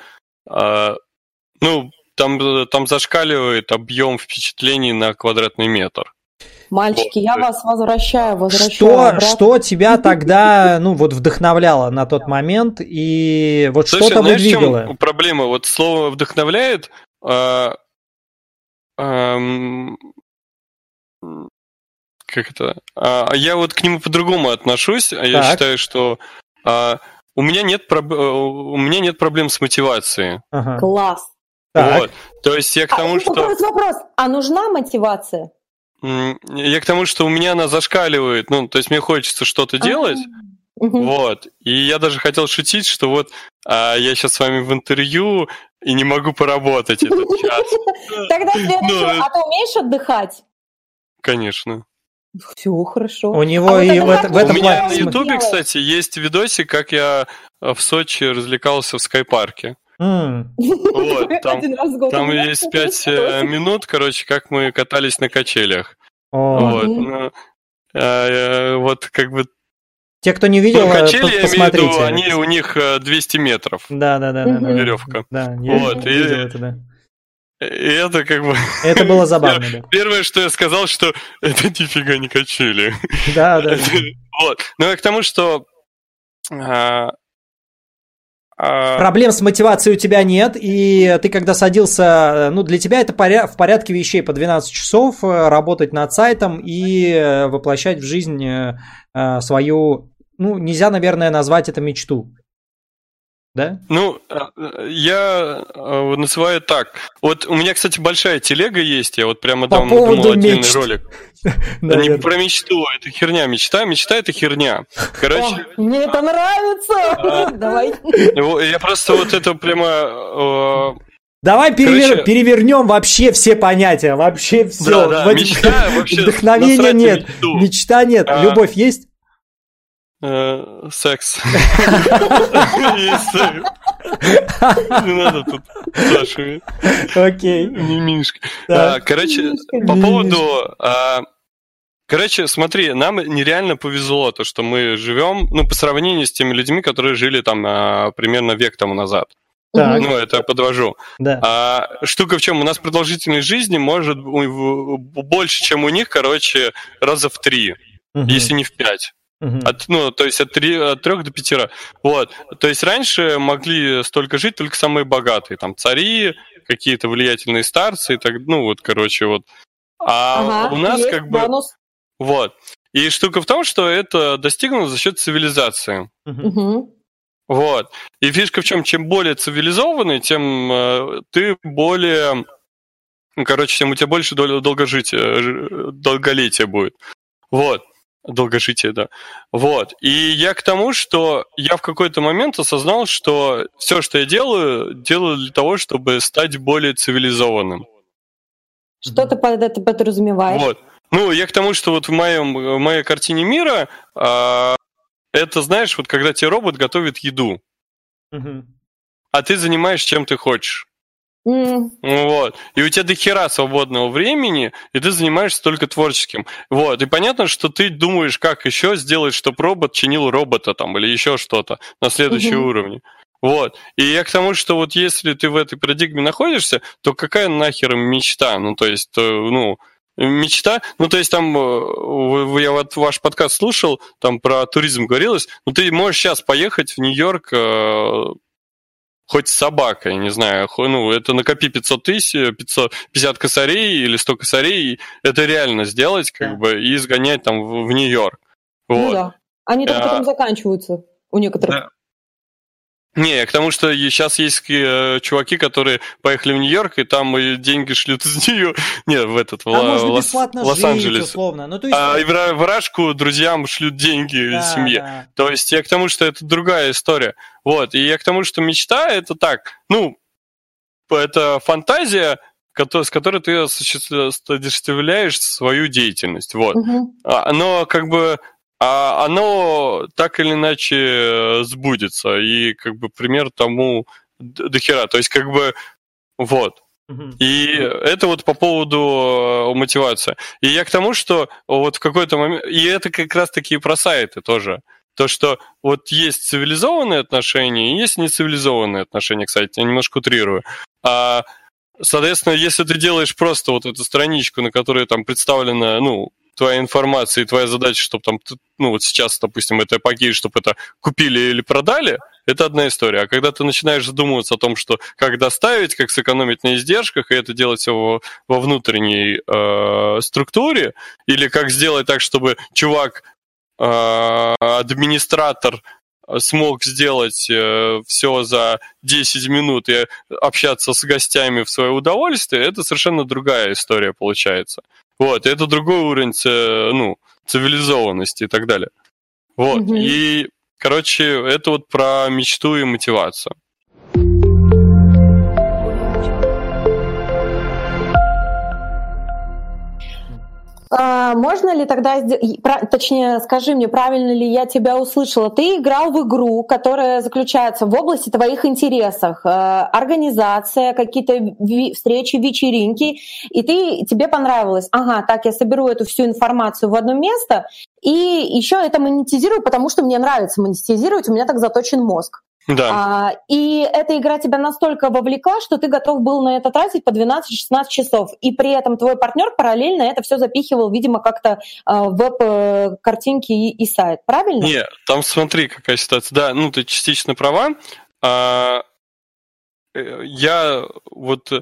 ну, там, там зашкаливает объем впечатлений на квадратный метр. Мальчики, вот. я вас возвращаю, возвращаю. Что, что тебя тогда, ну, вот вдохновляло на тот момент, и вот Слушай, что-то знаешь, выдвигало? чем проблема? Вот слово вдохновляет, а, а, как это? А, я вот к нему по-другому отношусь, а я считаю, что а, у меня нет, проб... Э, у меня нет проблем с мотивацией. Ага. Класс. Вот. То есть я к а, тому, а, что... Вопрос, вопрос. А нужна мотивация? Я к тому, что у меня она зашкаливает. Ну, то есть мне хочется что-то делать. Угу. Вот. И я даже хотел шутить, что вот а, я сейчас с вами в интервью и не могу поработать этот час. Тогда следующее. Ну, а ты умеешь отдыхать? конечно. Все хорошо. У него а и вот в, в этом У меня на Ютубе, кстати, есть видосик, как я в Сочи развлекался в скайпарке. Mm. Вот, там, там есть пять э, минут, короче, как мы катались на качелях. Oh. Вот, ну, э, вот как бы те, кто не видел, ну, качели, посмотрите. Я имею в виду, они у них 200 метров. Да, да, да, да, да. Веревка. Да, я вот, видел и, это, да. И это как бы... Это было забавно, да. Первое, что я сказал, что это нифига не качели. Да, да. Вот. Но я к тому, что... А, а... Проблем с мотивацией у тебя нет, и ты когда садился, ну для тебя это поря- в порядке вещей по 12 часов э, работать над сайтом и э, воплощать в жизнь э, свою, ну нельзя, наверное, назвать это мечту да? Ну, э, я э, называю так. Вот у меня, кстати, большая телега есть, я вот прямо По там думал отдельный ролик. Не про мечту, это херня. Мечта, мечта это херня. Короче. Мне это нравится. Давай. Я просто вот это прямо э, Давай перевер... Короче... перевернем вообще все понятия, вообще все. Да, да. Мечта, вообще Вдохновения нет, мечту. мечта нет, а... любовь есть? Э, секс. Не надо тут Сашами. Окей. Мимишка. А, короче, по поводу... А, короче, смотри, нам нереально повезло, то, что мы живем, ну, по сравнению с теми людьми, которые жили там а, примерно век тому назад. Так. Ну, это подвожу. Да. А, штука в чем? У нас продолжительность жизни может больше, чем у них, короче, раза в три, угу. если не в пять. Угу. От, ну, то есть от, 3, от 3 до 5 раз. Вот. То есть раньше могли столько жить только самые богатые, там цари, какие-то влиятельные старцы, и так, ну вот, короче, вот. А ага, у нас как бы... Бонус. Вот. И штука в том, что это достигнуто за счет цивилизации. Угу. Вот. И фишка в чем, чем более цивилизованный, тем э, ты более... Ну, короче, тем у тебя больше дол- долгожития, долголетия будет. Вот. Долгожитие, да. Вот. И я к тому, что я в какой-то момент осознал, что все, что я делаю, делаю для того, чтобы стать более цивилизованным. Что ты под это подразумеваешь? Вот. Ну, я к тому, что вот в, моем, в моей картине мира а, это, знаешь, вот когда тебе робот готовит еду, угу. а ты занимаешься чем ты хочешь. Mm. Вот. И у тебя до хера свободного времени, и ты занимаешься только творческим. Вот. И понятно, что ты думаешь, как еще сделать, чтобы робот чинил робота там или еще что-то на следующем mm-hmm. уровне. Вот. И я к тому, что вот если ты в этой парадигме находишься, то какая нахер мечта? Ну, то есть, ну, мечта, ну, то есть там, э, я вот ваш подкаст слушал, там про туризм говорилось, ну, ты можешь сейчас поехать в Нью-Йорк э, хоть с собакой, не знаю, ну, это накопи 500 тысяч, 550 косарей или 100 косарей, это реально сделать, как да. бы, и сгонять там в, в Нью-Йорк. Ну вот. Ну да. Они только а, потом заканчиваются у некоторых. Да. Не, к тому, что сейчас есть э, чуваки, которые поехали в Нью-Йорк, и там и деньги шлют из нее. Не, в этот, в, Лос- Лос-Анджелес. Условно. Ну, то есть... А в Рашку друзьям шлют деньги да, семье. Да. То есть я к тому, что это другая история. Вот. И я к тому, что мечта это так, ну, это фантазия, с которой ты осуществляешь свою деятельность. Вот. Угу. Но как бы а оно так или иначе э, сбудется. И как бы пример тому до хера. То есть как бы вот. И это вот по поводу э, мотивации. И я к тому, что вот в какой-то момент... И это как раз-таки про сайты тоже. То, что вот есть цивилизованные отношения и есть нецивилизованные отношения, кстати, я немножко утрирую. А, соответственно, если ты делаешь просто вот эту страничку, на которой там представлена, ну, твоя информация и твоя задача, чтобы там, ну вот сейчас, допустим, это пакет, чтобы это купили или продали, это одна история. А когда ты начинаешь задумываться о том, что как доставить, как сэкономить на издержках, и это делать все во, во внутренней э, структуре, или как сделать так, чтобы чувак, э, администратор смог сделать э, все за 10 минут и общаться с гостями в свое удовольствие, это совершенно другая история получается. Вот, это другой уровень ну, цивилизованности и так далее. Вот, угу. и, короче, это вот про мечту и мотивацию. А, можно ли тогда, точнее, скажи мне, правильно ли я тебя услышала? Ты играл в игру, которая заключается в области твоих интересов, э, организация, какие-то встречи, вечеринки, и ты тебе понравилось. Ага, так я соберу эту всю информацию в одно место, и еще это монетизирую, потому что мне нравится монетизировать, у меня так заточен мозг. Да. А, и эта игра тебя настолько вовлекла, что ты готов был на это тратить по 12-16 часов. И при этом твой партнер параллельно это все запихивал, видимо, как-то а, в веб-картинки и, и сайт. Правильно? Нет, там смотри, какая ситуация. Да, ну ты частично права. А, э, я вот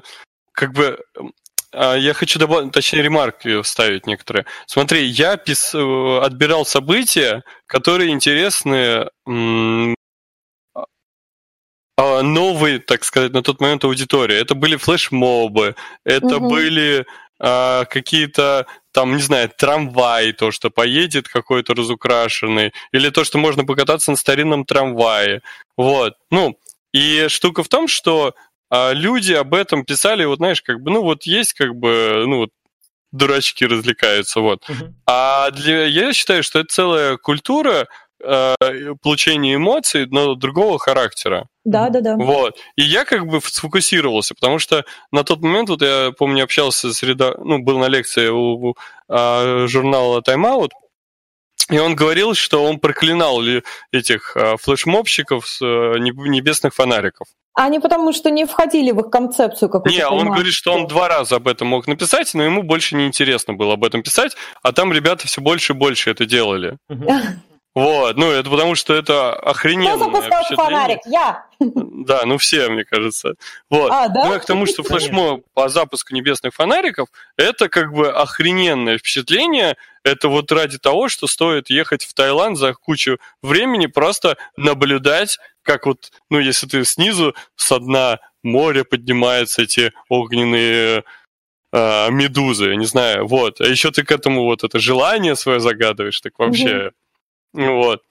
как бы а, я хочу добавить, точнее, ремарки вставить некоторые. Смотри, я пис... Э, отбирал события, которые интересны новой, так сказать, на тот момент аудитории. Это были флешмобы, это угу. были а, какие-то там, не знаю, трамвай, то, что поедет какой-то разукрашенный, или то, что можно покататься на старинном трамвае. Вот. Ну, и штука в том, что а, люди об этом писали, вот знаешь, как бы, ну вот есть как бы, ну вот дурачки развлекаются, вот. Uh-huh. А для, я считаю, что это целая культура получения эмоций, но другого характера. Да, да, да. Вот. И я как бы сфокусировался, потому что на тот момент, вот я помню, общался с реда... ну, был на лекции у, у а, журнала Time Out, и он говорил, что он проклинал ли этих а, флешмобщиков с а, небесных фонариков. Они потому что не входили в их концепцию какую-то. Не, он говорит, что он два раза об этом мог написать, но ему больше не интересно было об этом писать, а там ребята все больше и больше это делали. Вот, ну это потому что это охрененно. Кто запускал фонарик? Я. Да, ну все, мне кажется. Вот. А, да? Ну я к тому, что флешмоб по запуску небесных фонариков это как бы охрененное впечатление. Это вот ради того, что стоит ехать в Таиланд за кучу времени, просто наблюдать, как вот, ну если ты снизу со дна моря поднимаются эти огненные э, медузы, я не знаю, вот. А еще ты к этому вот это желание свое загадываешь, так вообще. Угу вот.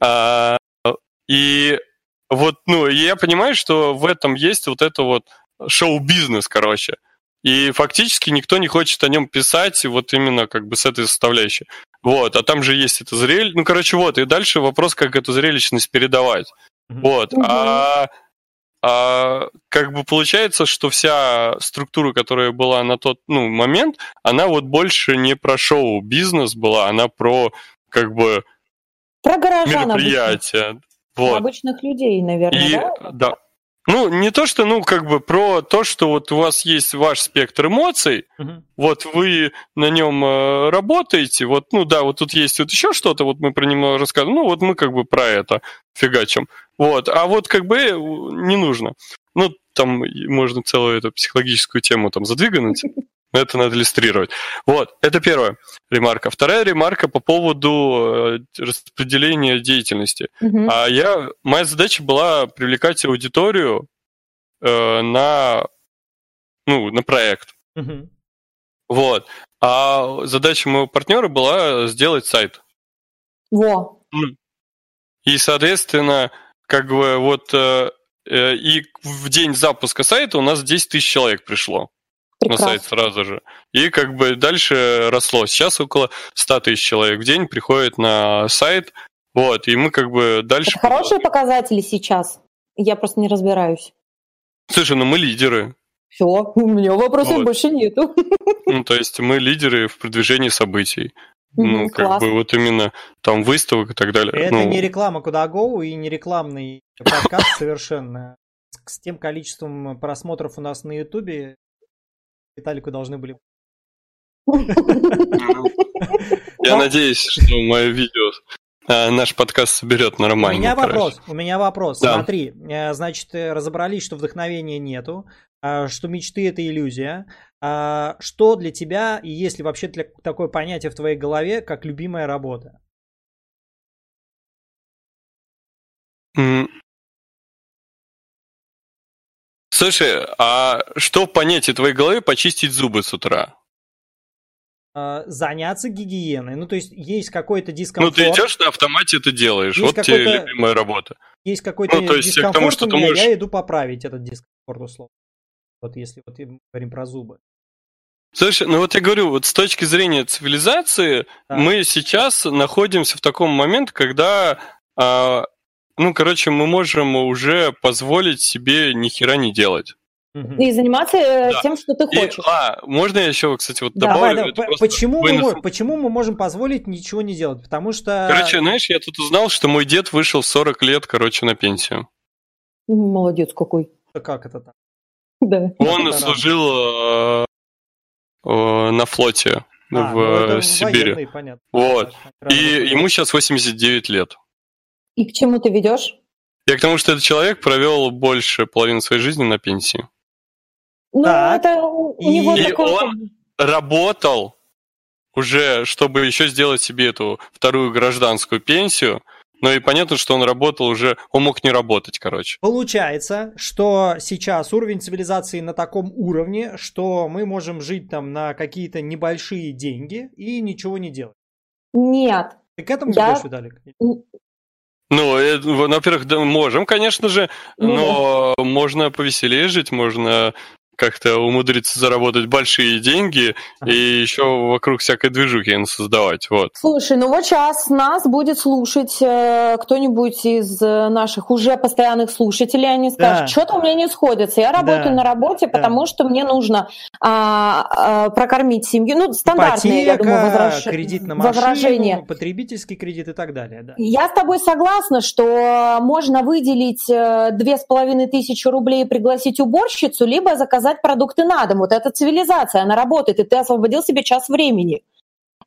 А, и вот, ну, я понимаю, что в этом есть вот это вот шоу-бизнес, короче. И фактически никто не хочет о нем писать вот именно как бы с этой составляющей. Вот, а там же есть это зрелище. Ну, короче, вот, и дальше вопрос, как эту зрелищность передавать. Mm-hmm. Вот, mm-hmm. а, а как бы получается, что вся структура, которая была на тот ну, момент, она вот больше не про шоу-бизнес была, она про как бы про горожан мероприятия. Обычных, вот. Обычных людей, наверное, и, да? Да. Ну, не то, что, ну, как бы про то, что вот у вас есть ваш спектр эмоций, угу. вот вы на нем э, работаете, вот, ну да, вот тут есть вот еще что-то, вот мы про него рассказываем, ну, вот мы как бы про это фигачим. Вот, а вот как бы э, не нужно. Ну, там можно целую эту психологическую тему там задвигать, Это надо иллюстрировать. Вот, это первая ремарка. Вторая ремарка по поводу э, распределения деятельности. Угу. А я, моя задача была привлекать аудиторию э, на, ну, на проект. Угу. Вот. А задача моего партнера была сделать сайт. Во. И, соответственно, как бы вот э, э и в день запуска сайта у нас 10 тысяч человек пришло. Прекрасно. на сайт сразу же. И как бы дальше росло. Сейчас около 100 тысяч человек в день приходит на сайт, вот, и мы как бы дальше... Это хорошие показатели сейчас? Я просто не разбираюсь. Слушай, ну мы лидеры. Все, у меня вопросов вот. больше нету. Ну, то есть мы лидеры в продвижении событий. Ну, как класс. бы вот именно там выставок и так далее. Это ну... не реклама куда go и не рекламный подкаст совершенно. С тем количеством просмотров у нас на Ютубе Виталику должны были... Я надеюсь, что мое видео а, наш подкаст соберет нормально. У меня вопрос, у меня вопрос. Да. Смотри, э, значит, э, разобрались, что вдохновения нету, а, что мечты это иллюзия. А, что для тебя, и есть ли вообще такое понятие в твоей голове, как любимая работа? Слушай, а что в понятии твоей голове почистить зубы с утра? А, заняться гигиеной. Ну, то есть есть какой-то дискомфорт. Ну, ты идешь на автомате это делаешь. Есть вот тебе любимая работа. Есть какой-то ну, то есть дискомфорт тому, что у меня, можешь... я иду поправить этот дискомфорт условно. Вот если вот мы говорим про зубы. Слушай, ну вот я говорю, вот с точки зрения цивилизации, да. мы сейчас находимся в таком моменте, когда, а, ну, короче, мы можем уже позволить себе ни хера не делать. И заниматься э, да. тем, что ты хочешь. И, а, можно я еще, кстати, вот добавлю? Давай, давай. Почему, мы, почему мы можем позволить ничего не делать? Потому что... Короче, знаешь, я тут узнал, что мой дед вышел в 40 лет, короче, на пенсию. Молодец какой. А как это так? Да. Он служил э, э, на флоте а, в ну, Сибири. Военный, понятно. Вот. И ему сейчас 89 лет. И к чему ты ведешь? Я к тому, что этот человек провел больше половины своей жизни на пенсии. Ну, так. это у и него такой... он работал уже, чтобы еще сделать себе эту вторую гражданскую пенсию, но и понятно, что он работал уже, он мог не работать, короче. Получается, что сейчас уровень цивилизации на таком уровне, что мы можем жить там на какие-то небольшие деньги и ничего не делать. Нет. Ты к этому я... идешь, Виталик? Ну, э, во-первых, да, можем, конечно же, ну, но да. можно повеселее жить, можно как-то умудриться заработать большие деньги и еще вокруг всякой движухи создавать. Вот. Слушай, ну вот сейчас нас будет слушать э, кто-нибудь из э, наших уже постоянных слушателей, они скажут, да. что-то у меня не сходится, я работаю да. на работе, потому да. что мне нужно а, а, прокормить семью. Ну, стандартные, Ипотека, я думаю, возраж... кредит на машину, возражения. потребительский кредит и так далее. Да. Я с тобой согласна, что можно выделить э, две с половиной тысячи рублей и пригласить уборщицу, либо заказать заказать продукты на дом. Вот эта цивилизация, она работает, и ты освободил себе час времени.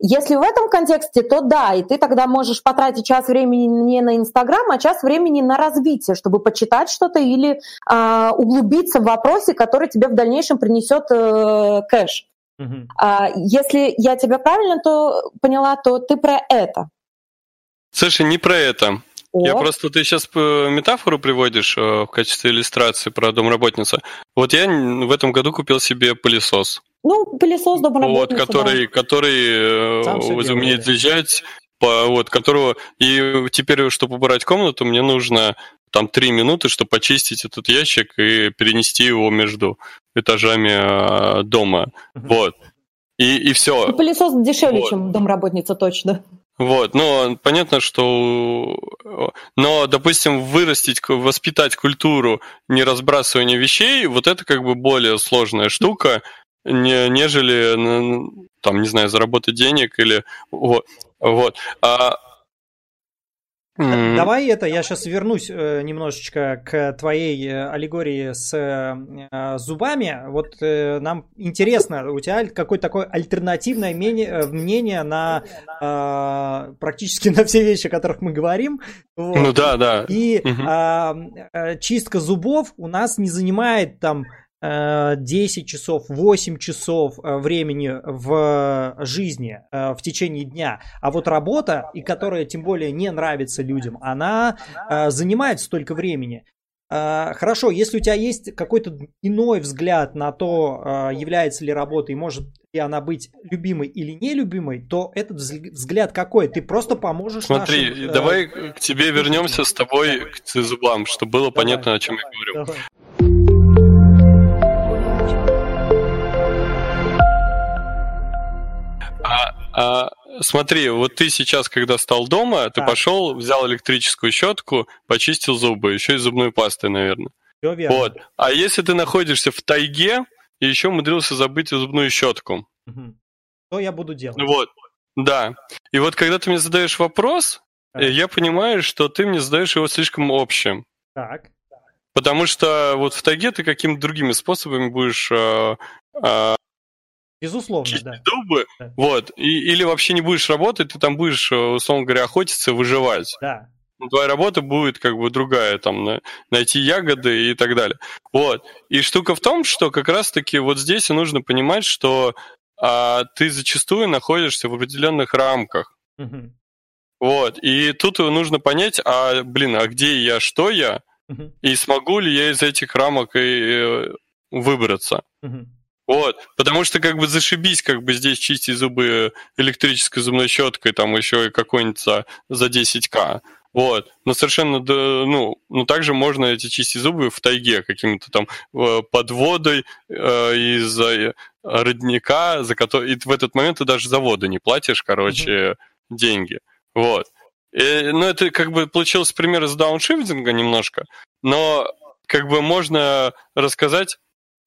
Если в этом контексте, то да, и ты тогда можешь потратить час времени не на Инстаграм, а час времени на развитие, чтобы почитать что-то или э, углубиться в вопросе, который тебе в дальнейшем принесет э, кэш. Uh-huh. А, если я тебя правильно то поняла, то ты про это. Слушай, не про это. О. Я просто, ты сейчас э, метафору приводишь э, в качестве иллюстрации про домработницу. Вот я в этом году купил себе пылесос. Ну, пылесос домработницы, Вот, который, да. который э, умеет заезжать, по, вот, которого... И теперь, чтобы убрать комнату, мне нужно там три минуты, чтобы почистить этот ящик и перенести его между этажами дома. Вот. И, и все. И пылесос дешевле, вот. чем домработница, точно. Вот, но понятно, что, но, допустим, вырастить, воспитать культуру неразбрасывания вещей, вот это как бы более сложная штука, не, нежели, там, не знаю, заработать денег или вот. вот. А, Mm. Давай это, я сейчас вернусь э, немножечко к твоей э, аллегории с э, зубами. Вот э, нам интересно, у тебя какое-то такое альтернативное мнение, э, мнение на э, практически на все вещи, о которых мы говорим. Вот. Ну да, да. И угу. э, чистка зубов у нас не занимает там 10 часов, 8 часов э, времени в жизни э, в течение дня. А вот работа, и которая тем более не нравится людям, она э, занимает столько времени. Хорошо, если у тебя есть какой-то иной взгляд на то, является ли работа и может ли она быть любимой или нелюбимой, то этот взгляд какой? Ты просто поможешь Смотри, нашим, давай к тебе вернемся с тобой к зубам, чтобы было давай, понятно, о чем я говорю. Давай. А, смотри, вот ты сейчас, когда стал дома, ты а. пошел, взял электрическую щетку, почистил зубы, еще и зубной пастой, наверное. Все верно. Вот. А если ты находишься в тайге и еще умудрился забыть зубную щетку, угу. что я буду делать? Вот. Да. И вот когда ты мне задаешь вопрос, так. я понимаю, что ты мне задаешь его слишком общим. Так. Потому что вот в тайге ты какими-то другими способами будешь э, э, Безусловно, да. зубы, да. вот, и, или вообще не будешь работать, ты там будешь, э, условно говоря, охотиться, выживать. Да. Твоя работа будет как бы другая, там, найти ягоды и так далее. Вот. И штука в том, что как раз-таки вот здесь нужно понимать, что а, ты зачастую находишься в определенных рамках. Угу. Вот. И тут нужно понять, а, блин, а где я, что я, угу. и смогу ли я из этих рамок и, и э, выбраться. Угу. Вот, потому что как бы зашибись, как бы здесь чистить зубы электрической зубной щеткой, там еще и какой-нибудь за, за 10к. Вот. Но совершенно, ну, ну, также можно эти чистить зубы в тайге каким-то там э, под водой э, из-за родника, за который... И в этот момент ты даже за воду не платишь, короче, mm-hmm. деньги. Вот. И, ну, это как бы получился пример из дауншифтинга немножко, но как бы можно рассказать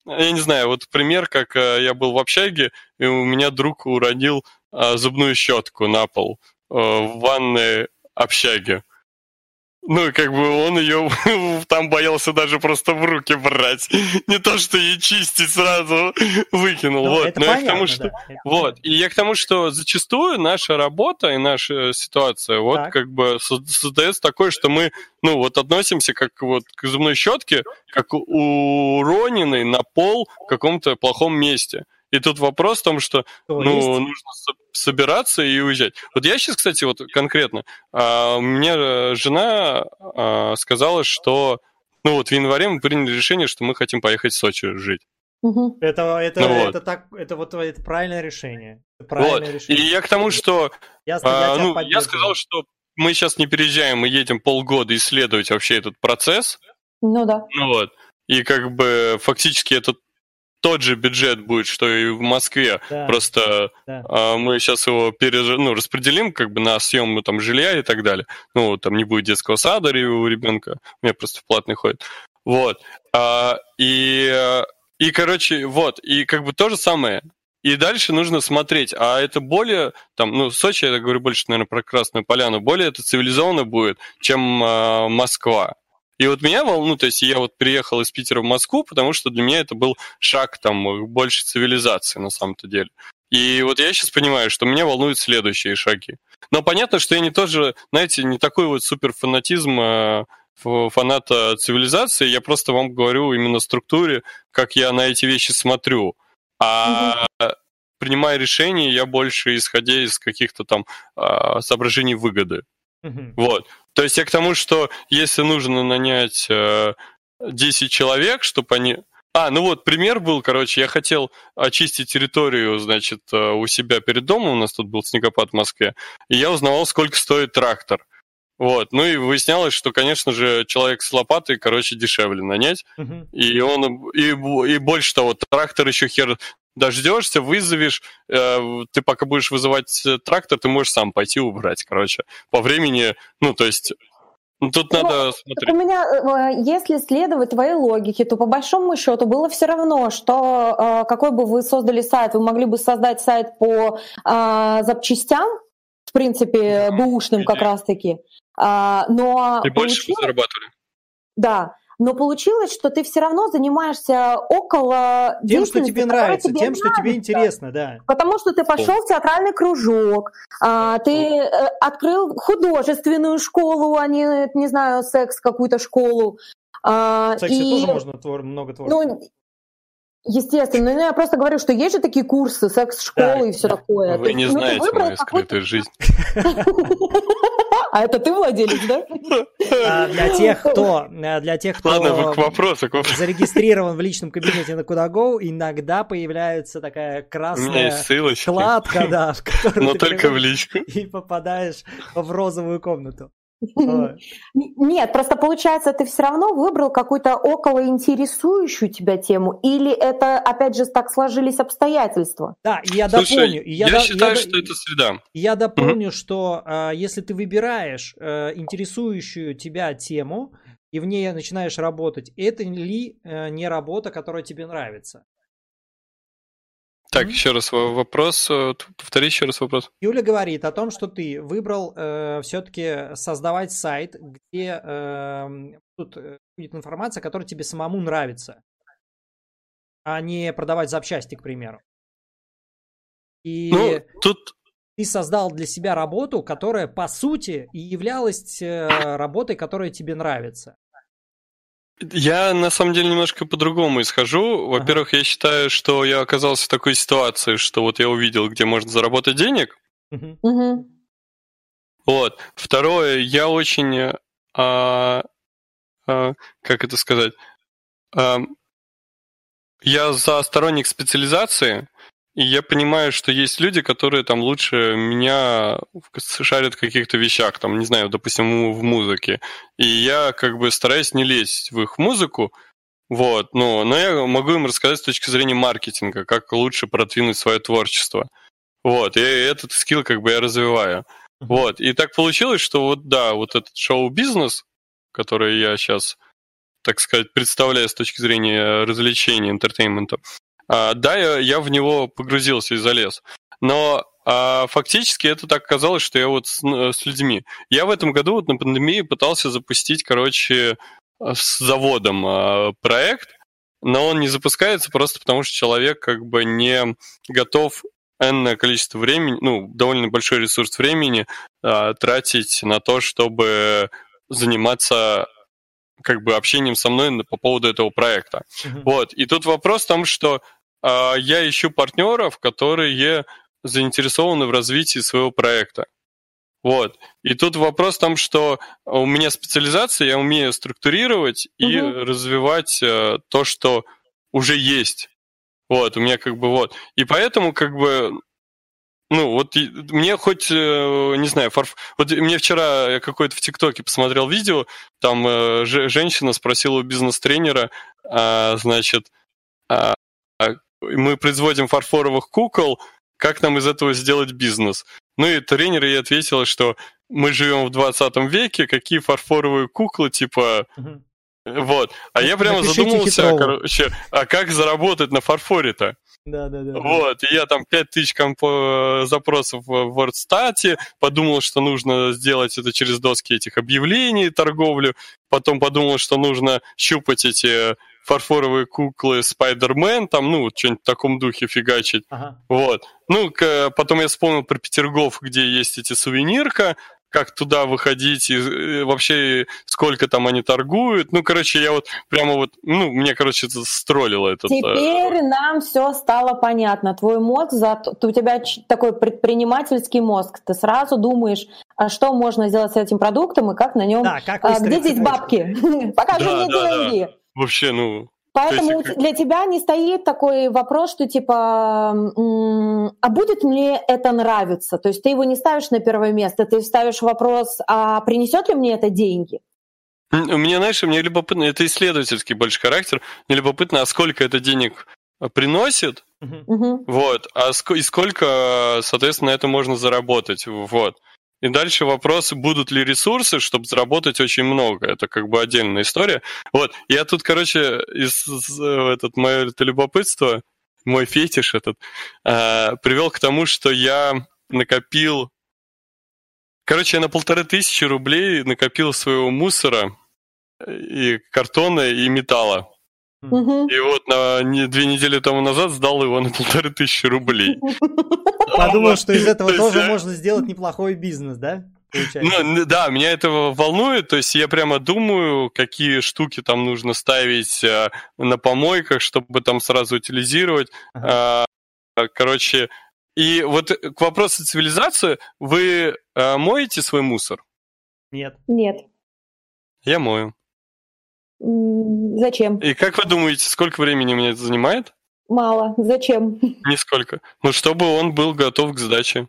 я не знаю, вот пример, как э, я был в общаге, и у меня друг уронил э, зубную щетку на пол э, в ванной общаге. Ну, как бы он ее там боялся даже просто в руки брать. Не то, что ее чистить сразу выкинул. Ну, вот. Но понятно, я к тому, что... Да, вот. И я к тому, что зачастую наша работа и наша ситуация вот так. как бы создается такое, что мы, ну, вот относимся как вот к зубной щетке, как уроненной на пол в каком-то плохом месте. И тут вопрос в том, что То ну, есть? нужно собираться и уезжать. Вот я сейчас, кстати, вот конкретно, а, мне э, жена а, сказала, что ну вот в январе мы приняли решение, что мы хотим поехать в Сочи жить. Угу. Это, это, ну, это, вот. так, это вот это правильное решение. Это правильное вот. решение. И я к тому, что Ясно, я, а, ну, я сказал, что мы сейчас не переезжаем, мы едем полгода исследовать вообще этот процесс. Ну да. Ну вот. И как бы фактически этот тот же бюджет будет, что и в Москве. Да. Просто да. А, мы сейчас его переж... ну, распределим как бы на съем там жилья и так далее. Ну, там не будет детского сада у ребенка. У меня просто платный ходит. Вот. А, и, и, короче, вот. И как бы то же самое. И дальше нужно смотреть, а это более, там, ну, Сочи, я говорю больше, наверное, про Красную Поляну, более это цивилизованно будет, чем э, Москва. И вот меня волнует, то есть я вот приехал из Питера в Москву, потому что для меня это был шаг там больше цивилизации на самом-то деле. И вот я сейчас понимаю, что меня волнуют следующие шаги. Но понятно, что я не тоже, знаете, не такой вот суперфанатизм а, фаната цивилизации, я просто вам говорю именно структуре, как я на эти вещи смотрю. А угу. принимая решения, я больше исходя из каких-то там а, соображений выгоды. Угу. Вот. То есть я к тому, что если нужно нанять э, 10 человек, чтобы они... А, ну вот, пример был, короче, я хотел очистить территорию, значит, э, у себя перед домом, у нас тут был снегопад в Москве, и я узнавал, сколько стоит трактор. Вот, ну и выяснялось, что, конечно же, человек с лопатой, короче, дешевле нанять. Uh-huh. И он, и, и больше того, трактор еще хер дождешься, вызовешь, э, ты пока будешь вызывать э, трактор, ты можешь сам пойти убрать, короче, по времени, ну, то есть ну, Тут ну, надо смотреть. У меня, э, если следовать твоей логике, то по большому счету было все равно, что какой бы вы создали сайт, вы могли бы создать сайт по а, запчастям, в принципе, бэушным как раз-таки. А, но И больше бы зарабатывали. Да, но получилось, что ты все равно занимаешься около тем, что тебе нравится, тебе тем, нравится. что тебе интересно, да. Потому что ты пошел в театральный кружок, а, ты э, открыл художественную школу, а не, не знаю, секс какую-то школу. А, Сексе и... тоже можно твор... много творчества. Ну, Естественно, но я просто говорю, что есть же такие курсы, секс-школы да, и все да. такое. Вы не ну, знаете мою скрытую жизнь. А это ты владелец, да? А для тех, кто, для тех, кто Ладно, к вопросу, к вопросу. зарегистрирован в личном кабинете на Кудаго, иногда появляется такая красная вкладка, да, в которую Но только в личку. И попадаешь в розовую комнату. Нет, просто получается, ты все равно выбрал какую-то около интересующую тебя тему, или это, опять же, так сложились обстоятельства? Да, и я Слушай, дополню. Я, я считаю, я, что это среда. Я дополню, угу. что э, если ты выбираешь э, интересующую тебя тему, и в ней начинаешь работать, это ли э, не работа, которая тебе нравится? Так, еще раз вопрос. Э, повтори еще раз вопрос. Юля говорит о том, что ты выбрал э, все-таки создавать сайт, где э, тут будет информация, которая тебе самому нравится, а не продавать запчасти, к примеру. И ну, тут ты создал для себя работу, которая по сути и являлась э, работой, которая тебе нравится. Я на самом деле немножко по-другому исхожу. Во-первых, ага. я считаю, что я оказался в такой ситуации, что вот я увидел, где можно заработать денег. Угу. Вот. Второе, я очень, а, а, как это сказать, а, я за сторонник специализации, и я понимаю, что есть люди, которые там лучше меня шарят в каких-то вещах, там, не знаю, допустим, в музыке. И я как бы стараюсь не лезть в их музыку, вот, ну, но я могу им рассказать с точки зрения маркетинга, как лучше продвинуть свое творчество. Вот, и этот скилл как бы я развиваю. Вот, и так получилось, что вот, да, вот этот шоу-бизнес, который я сейчас, так сказать, представляю с точки зрения развлечения, entertainment а, а, да, я, я в него погрузился и залез. Но а, фактически это так оказалось, что я вот с, с людьми. Я в этом году вот на пандемии пытался запустить, короче, с заводом а, проект, но он не запускается просто потому, что человек как бы не готов энное количество времени, ну, довольно большой ресурс времени а, тратить на то, чтобы заниматься как бы общением со мной по поводу этого проекта. Mm-hmm. Вот. И тут вопрос в том, что я ищу партнеров, которые заинтересованы в развитии своего проекта. Вот. И тут вопрос в том, что у меня специализация, я умею структурировать угу. и развивать э, то, что уже есть. Вот, у меня как бы вот. И поэтому как бы ну, вот мне хоть, э, не знаю, фарф... вот мне вчера я какой-то в ТикТоке посмотрел видео, там э, женщина спросила у бизнес-тренера, а, значит, а, мы производим фарфоровых кукол, как нам из этого сделать бизнес? Ну и тренер ей ответила, что мы живем в 20 веке, какие фарфоровые куклы, типа... Угу. Вот. А я прямо задумался, хитрово. короче, а как заработать на фарфоре-то? Да, да, да. Вот, и я там 5000 комп- запросов в WordStat, подумал, что нужно сделать это через доски этих объявлений, торговлю, потом подумал, что нужно щупать эти фарфоровые куклы Спайдермен, там, ну, вот что-нибудь в таком духе фигачить. Ага. Вот. Ну, потом я вспомнил про Петергоф, где есть эти сувенирка, как туда выходить, и вообще сколько там они торгуют. Ну, короче, я вот прямо вот, ну, мне, короче, это стролило этот... Э, Теперь э... нам все стало понятно. Твой мозг, за... у тебя такой предпринимательский мозг. Ты сразу думаешь, а что можно сделать с этим продуктом и как на нем... Да, как а, где здесь бабки? Покажи мне деньги. Вообще, ну, Поэтому есть... для тебя не стоит такой вопрос, что типа, а будет мне это нравиться? То есть ты его не ставишь на первое место, ты ставишь вопрос, а принесет ли мне это деньги? У меня, знаешь, мне любопытно, это исследовательский больше характер, мне любопытно, а сколько это денег приносит, угу. вот, а ск- и сколько, соответственно, это можно заработать, вот. И дальше вопрос, будут ли ресурсы, чтобы заработать очень много. Это как бы отдельная история. Вот, я тут, короче, из, этот, мое это любопытство, мой фетиш этот, э, привел к тому, что я накопил... Короче, я на полторы тысячи рублей накопил своего мусора и картона, и металла. Угу. И вот на не, две недели тому назад сдал его на полторы тысячи рублей. Подумал, что из этого тоже можно сделать неплохой бизнес, да? Ну, да, меня этого волнует, то есть я прямо думаю, какие штуки там нужно ставить э, на помойках, чтобы там сразу утилизировать. Ага. А, короче, и вот к вопросу цивилизации, вы а, моете свой мусор? Нет. Нет. Я мою. Зачем? И как вы думаете, сколько времени у меня это занимает? Мало. Зачем? Нисколько. Ну, чтобы он был готов к сдаче.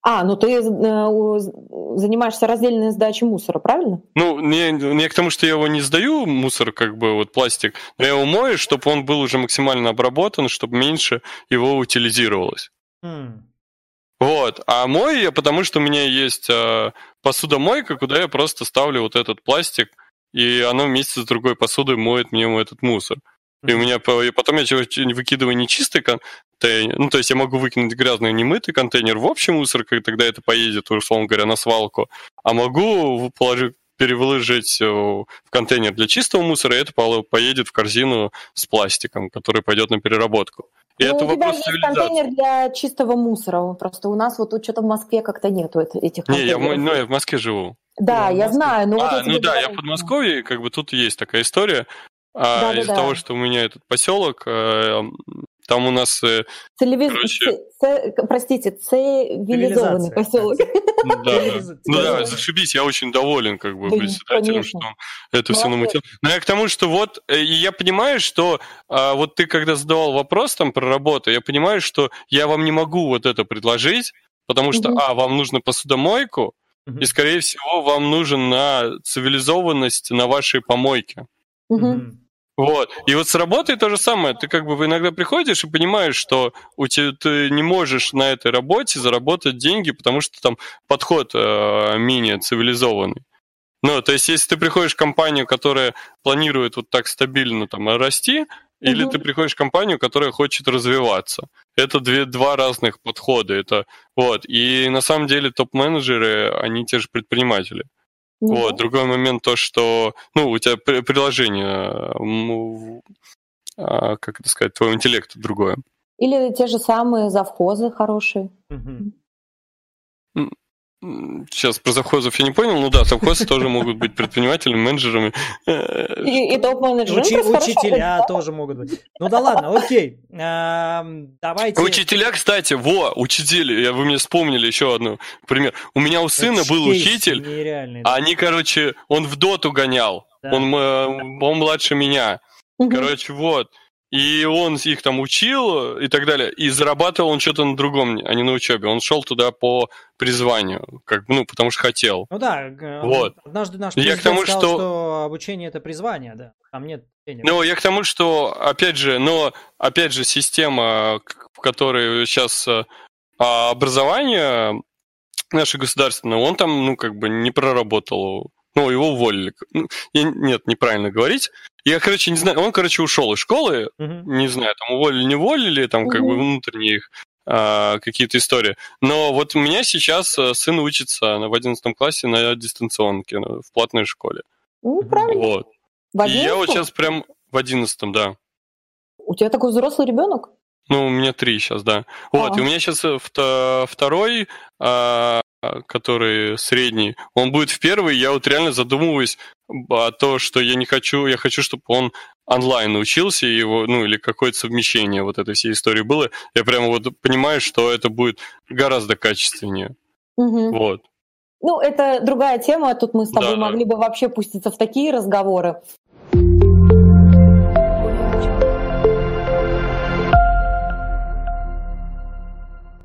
А, ну ты э, занимаешься раздельной сдачей мусора, правильно? Ну, не, не к тому, что я его не сдаю, мусор, как бы, вот пластик, но я его мою, чтобы он был уже максимально обработан, чтобы меньше его утилизировалось. Mm. Вот. А мою я, потому что у меня есть э, посудомойка, куда я просто ставлю вот этот пластик, и оно вместе с другой посудой моет мне этот мусор. И у меня и потом я выкидываю нечистый контейнер, ну, то есть я могу выкинуть грязный немытый контейнер в общий мусор, тогда это поедет, условно говоря, на свалку, а могу положить переложить в контейнер для чистого мусора, и это поедет в корзину с пластиком, который пойдет на переработку. И ну, это у тебя есть контейнер для чистого мусора, просто у нас вот тут что-то в Москве как-то нету этих контейнеров. Не, я, ну, я в Москве живу. Да, я, я знаю. Но а, вот ну да, я в Подмосковье, как бы тут есть такая история. А, да, из-за да, того, что у меня этот поселок, э, там у нас... Э, Целевиз... короче... Ц... Простите, цивилизованный поселок. Да, ну да, зашибись, я очень доволен как бы председателем, что он это все намутил. Но я к тому, что вот, э, я понимаю, что а, вот ты когда задавал вопрос там про работу, я понимаю, что я вам не могу вот это предложить, потому что, а, вам нужно посудомойку, и, скорее всего, вам нужен на цивилизованность на вашей помойке. Вот. И вот с работой то же самое. Ты как бы иногда приходишь и понимаешь, что у тебя, ты не можешь на этой работе заработать деньги, потому что там подход э, менее цивилизованный. Ну, то есть, если ты приходишь в компанию, которая планирует вот так стабильно там расти, или угу. ты приходишь в компанию, которая хочет развиваться. Это две, два разных подхода. Это, вот. И на самом деле топ-менеджеры, они те же предприниматели. Ну, вот, другой момент то, что, ну, у тебя приложение, а, как это сказать, твой интеллект другое. Или те же самые завхозы хорошие. Сейчас про завхозов я не понял, ну да, завхозы тоже могут быть предпринимателями, менеджерами. И, и топ-менеджеры. Учи, учителя тоже могут быть. Ну да ладно, окей. давайте. Учителя, кстати, во, учители, вы мне вспомнили еще одну пример. У меня у сына был учитель, а они, короче, он в доту гонял. Он, э, он младше меня. Короче, вот. И он их там учил и так далее. И зарабатывал он что-то на другом, а не на учебе. Он шел туда по призванию, как, ну, потому что хотел. Ну да, вот. однажды наш я к тому, сказал, что... что обучение это призвание, да. Там нет денег. Ну, я к тому, что, опять же, но, опять же, система, в которой сейчас а, образование наше государственное, он там, ну, как бы не проработал ну, его уволили. Ну, нет, неправильно говорить. Я, короче, не знаю, он, короче, ушел из школы, uh-huh. не знаю, там уволили, не уволили, там uh-huh. как бы внутренние их а, какие-то истории. Но вот у меня сейчас э, сын учится в 11 классе на дистанционке в платной школе. Ну, правильно. Вот. В И я вот сейчас прям в 11 да. У тебя такой взрослый ребенок? Ну, у меня три сейчас, да. Вот, а. и у меня сейчас э, второй а, который средний, он будет в первый, я вот реально задумываюсь о том, что я не хочу, я хочу, чтобы он онлайн учился, его, ну, или какое-то совмещение вот этой всей истории было. Я прямо вот понимаю, что это будет гораздо качественнее. Угу. Вот. Ну, это другая тема, тут мы с тобой да. могли бы вообще пуститься в такие разговоры.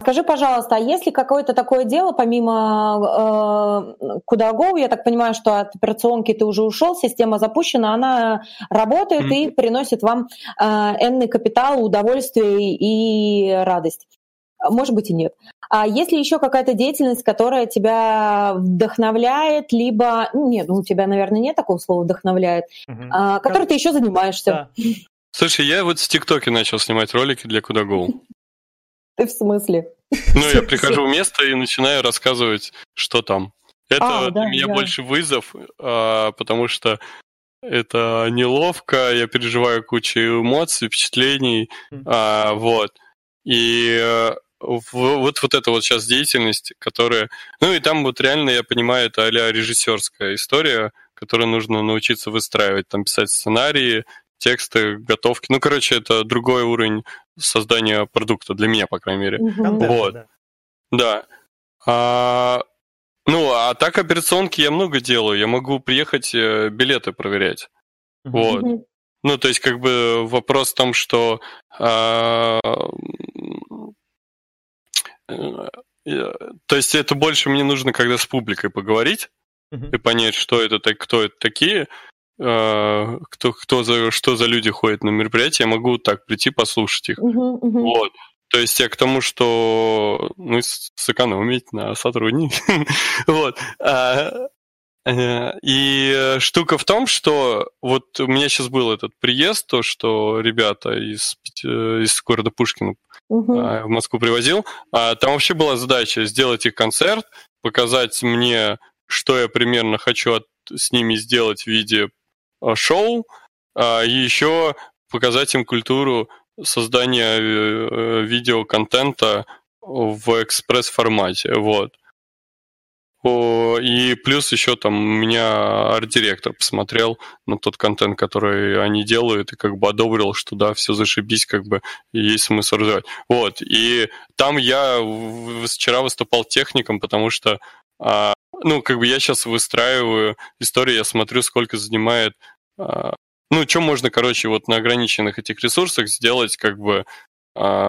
Скажи, пожалуйста, а есть ли какое-то такое дело, помимо э, Куда.go, я так понимаю, что от операционки ты уже ушел, система запущена, она работает mm-hmm. и приносит вам э, энный капитал, удовольствие и радость? Может быть и нет. А есть ли еще какая-то деятельность, которая тебя вдохновляет, либо... Ну, нет, ну, у тебя, наверное, нет такого слова «вдохновляет», угу. а, которой ты еще занимаешься. Да. Слушай, я вот в ТикТоке начал снимать ролики для Куда.go. Ты в смысле? Ну, я прихожу в место и начинаю рассказывать, что там. Это а, для меня больше вызов, а, потому что это неловко, я переживаю кучу эмоций, впечатлений, а, вот. И э, вот, вот эта вот сейчас деятельность, которая... Ну и там вот реально, я понимаю, это а режиссерская история, которую нужно научиться выстраивать, там писать сценарии, тексты, готовки. Ну, короче, это другой уровень создания продукта, для меня, по крайней мере. Контент, вот. Да. да. А, ну, а так операционки я много делаю. Я могу приехать э, билеты проверять. Вот. Ну, то есть, как бы вопрос в том, что а, э, то есть это больше мне нужно, когда с публикой поговорить и понять, что это, кто это такие, кто, кто за, что за люди ходят на мероприятие, я могу так прийти послушать их. Uh-huh, uh-huh. Вот. То есть я к тому, что ну, сэкономить на сотруднике. вот. А, э, и штука в том, что вот у меня сейчас был этот приезд, то, что ребята из, из города Пушкина uh-huh. в Москву привозил, а там вообще была задача сделать их концерт, показать мне, что я примерно хочу от, с ними сделать в виде Э, шоу, а, и еще показать им культуру создания э, видеоконтента в экспресс-формате. Вот. И плюс еще там меня арт-директор посмотрел на тот контент, который они делают, и как бы одобрил, что да, все зашибись, как бы есть смысл развивать. Вот, и там я вчера выступал техником, потому что а, ну, как бы я сейчас выстраиваю историю, я смотрю, сколько занимает ну, что можно, короче, вот на ограниченных этих ресурсах сделать, как бы, а,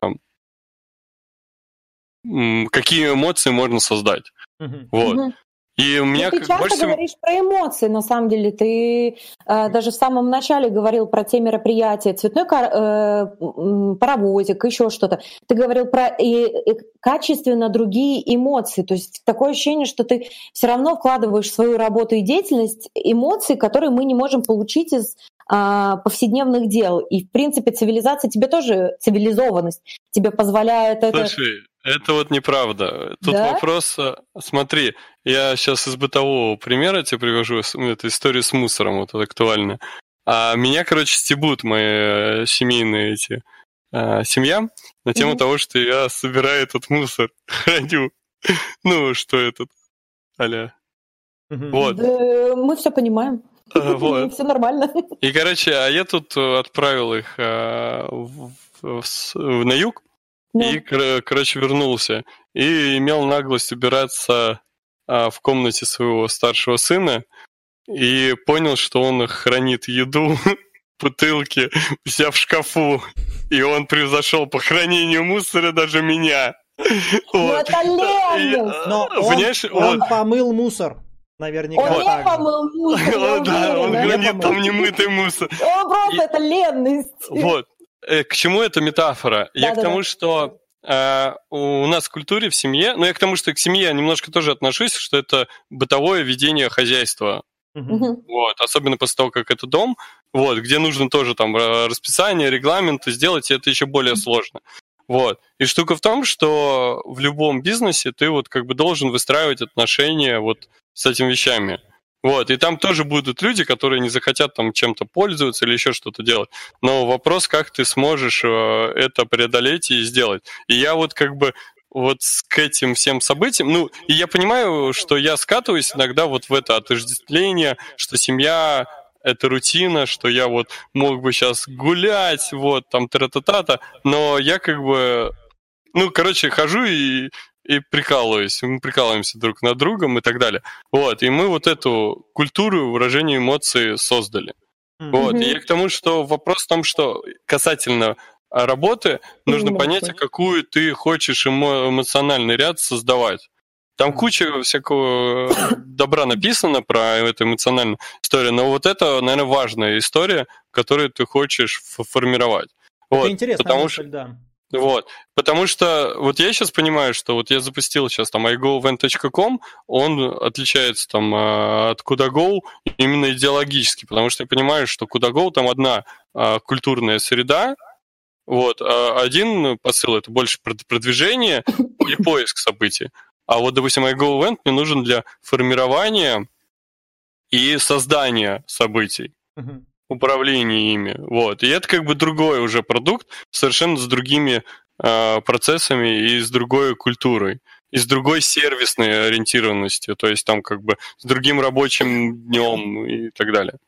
какие эмоции можно создать. Uh-huh. Вот. Uh-huh. И у меня... Ну, ты часто больше... говоришь про эмоции, на самом деле. Ты э, даже в самом начале говорил про те мероприятия, цветной кар... э, паровозик, еще что-то. Ты говорил про и, и качественно другие эмоции. То есть такое ощущение, что ты все равно вкладываешь в свою работу и деятельность эмоции, которые мы не можем получить из а, повседневных дел. И, в принципе, цивилизация тебе тоже, цивилизованность тебе позволяет Слушай, это... это вот неправда. Тут да? вопрос, э, смотри, я сейчас из бытового примера тебе привожу ну, эту историю с мусором, вот это актуально. А меня, короче, стебут мои э, семейные эти а, семья на тему mm-hmm. того, что я собираю этот мусор, храню. Ну, что этот, аля. Mm-hmm. Вот. Да, мы все понимаем. Вот. Все нормально. И, короче, а я тут отправил их а, на юг, и, короче, вернулся. И имел наглость убираться а, в комнате своего старшего сына, и понял, что он хранит еду, бутылки у себя в шкафу. И он превзошел по хранению мусора даже меня. Ну, это лень! Но он помыл мусор. Наверняка. Он не помыл мусор. Да, он хранит там немытый мусор. Он просто это ленность. Вот. Э, к чему эта метафора? Я к тому, что э, у нас в культуре, в семье, ну я к тому, что к семье я немножко тоже отношусь, что это бытовое ведение хозяйства. Вот, особенно после того, как это дом, вот, где нужно тоже там расписание, регламенты сделать, и это еще более сложно. Вот. И штука в том, что в любом бизнесе ты вот как бы должен выстраивать отношения вот с этими вещами. Вот, и там тоже будут люди, которые не захотят там чем-то пользоваться или еще что-то делать. Но вопрос, как ты сможешь э, это преодолеть и сделать. И я вот как бы вот к этим всем событиям, ну, и я понимаю, что я скатываюсь иногда вот в это отождествление, что семья это рутина, что я вот мог бы сейчас гулять, вот, там, тра-та-та-та, но я как бы, ну, короче, хожу и и прикалываюсь, мы прикалываемся друг над другом и так далее. Вот, и мы вот эту культуру выражения эмоций создали. Mm-hmm. Вот, и я к тому, что вопрос в том, что касательно работы, нужно понять, а какую ты хочешь эмо- эмоциональный ряд создавать. Там куча всякого добра написано про эту эмоциональную историю, но вот это, наверное, важная история, которую ты хочешь формировать. Это вот, интересно, потому мысль, что... да. Вот. Потому что вот я сейчас понимаю, что вот я запустил сейчас там iGoEvent.com, он отличается там а, от KudaGo именно идеологически, потому что я понимаю, что KudaGo там одна а, культурная среда, вот, а один посыл это больше продвижение и поиск событий. А вот, допустим, iGoEvent мне нужен для формирования и создания событий. Uh-huh управления ими. Вот. И это как бы другой уже продукт, совершенно с другими э, процессами и с другой культурой, и с другой сервисной ориентированностью, то есть там как бы с другим рабочим днем и так далее.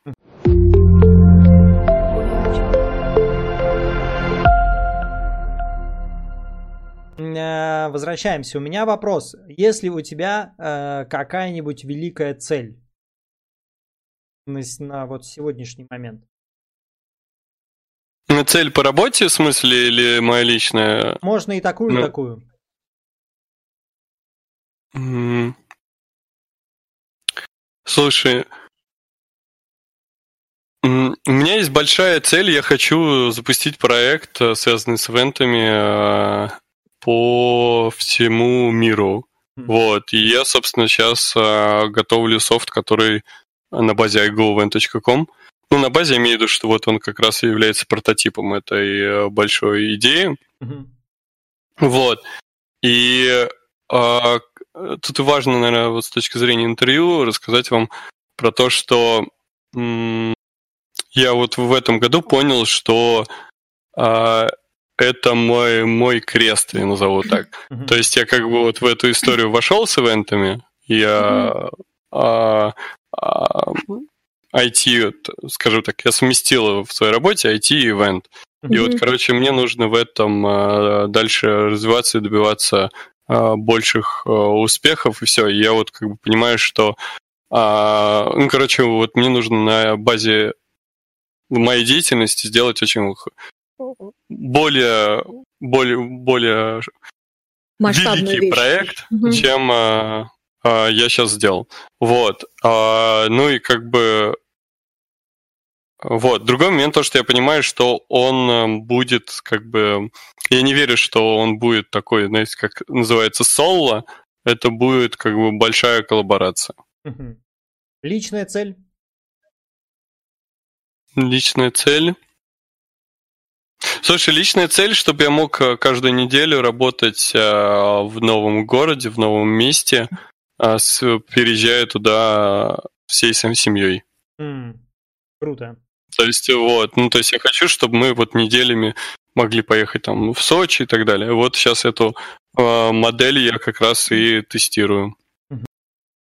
Э, возвращаемся. У меня вопрос. Если у тебя э, какая-нибудь великая цель, на, на вот сегодняшний момент? На цель по работе, в смысле, или моя личная? Можно и такую, ну... и такую. Слушай, у меня есть большая цель, я хочу запустить проект, э, связанный с ивентами э, по всему миру. Mm-hmm. Вот, и я, собственно, сейчас э, готовлю софт, который на базе iGoEvent.com. Ну, на базе я имею в виду, что вот он как раз и является прототипом этой э, большой идеи. Mm-hmm. Вот. И а, тут важно, наверное, вот с точки зрения интервью рассказать вам про то, что м- я вот в этом году понял, что а, это мой, мой крест, я назову так. Mm-hmm. То есть я как бы вот в эту историю вошел с ивентами, Я mm-hmm. а, IT, скажу так, я совместил в своей работе IT и ивент. Mm-hmm. И вот, короче, мне нужно в этом а, дальше развиваться и добиваться а, больших а, успехов, и все. И я вот как бы понимаю, что ну, короче, вот мне нужно на базе моей деятельности сделать очень более, более, более великий вещь. проект, угу. чем а, я сейчас сделал. Вот. А, ну и как бы вот. Другой момент то, что я понимаю, что он эм, будет как бы... Я не верю, что он будет такой, знаете, как называется, соло. Это будет как бы большая коллаборация. Личная цель? Личная цель? Слушай, личная цель, чтобы я мог э, каждую неделю работать э, в новом городе, в новом месте, э, переезжая туда всей своей семьей. Mm, круто. То есть вот, ну то есть я хочу, чтобы мы вот неделями могли поехать там в Сочи и так далее. Вот сейчас эту э, модель я как раз и тестирую.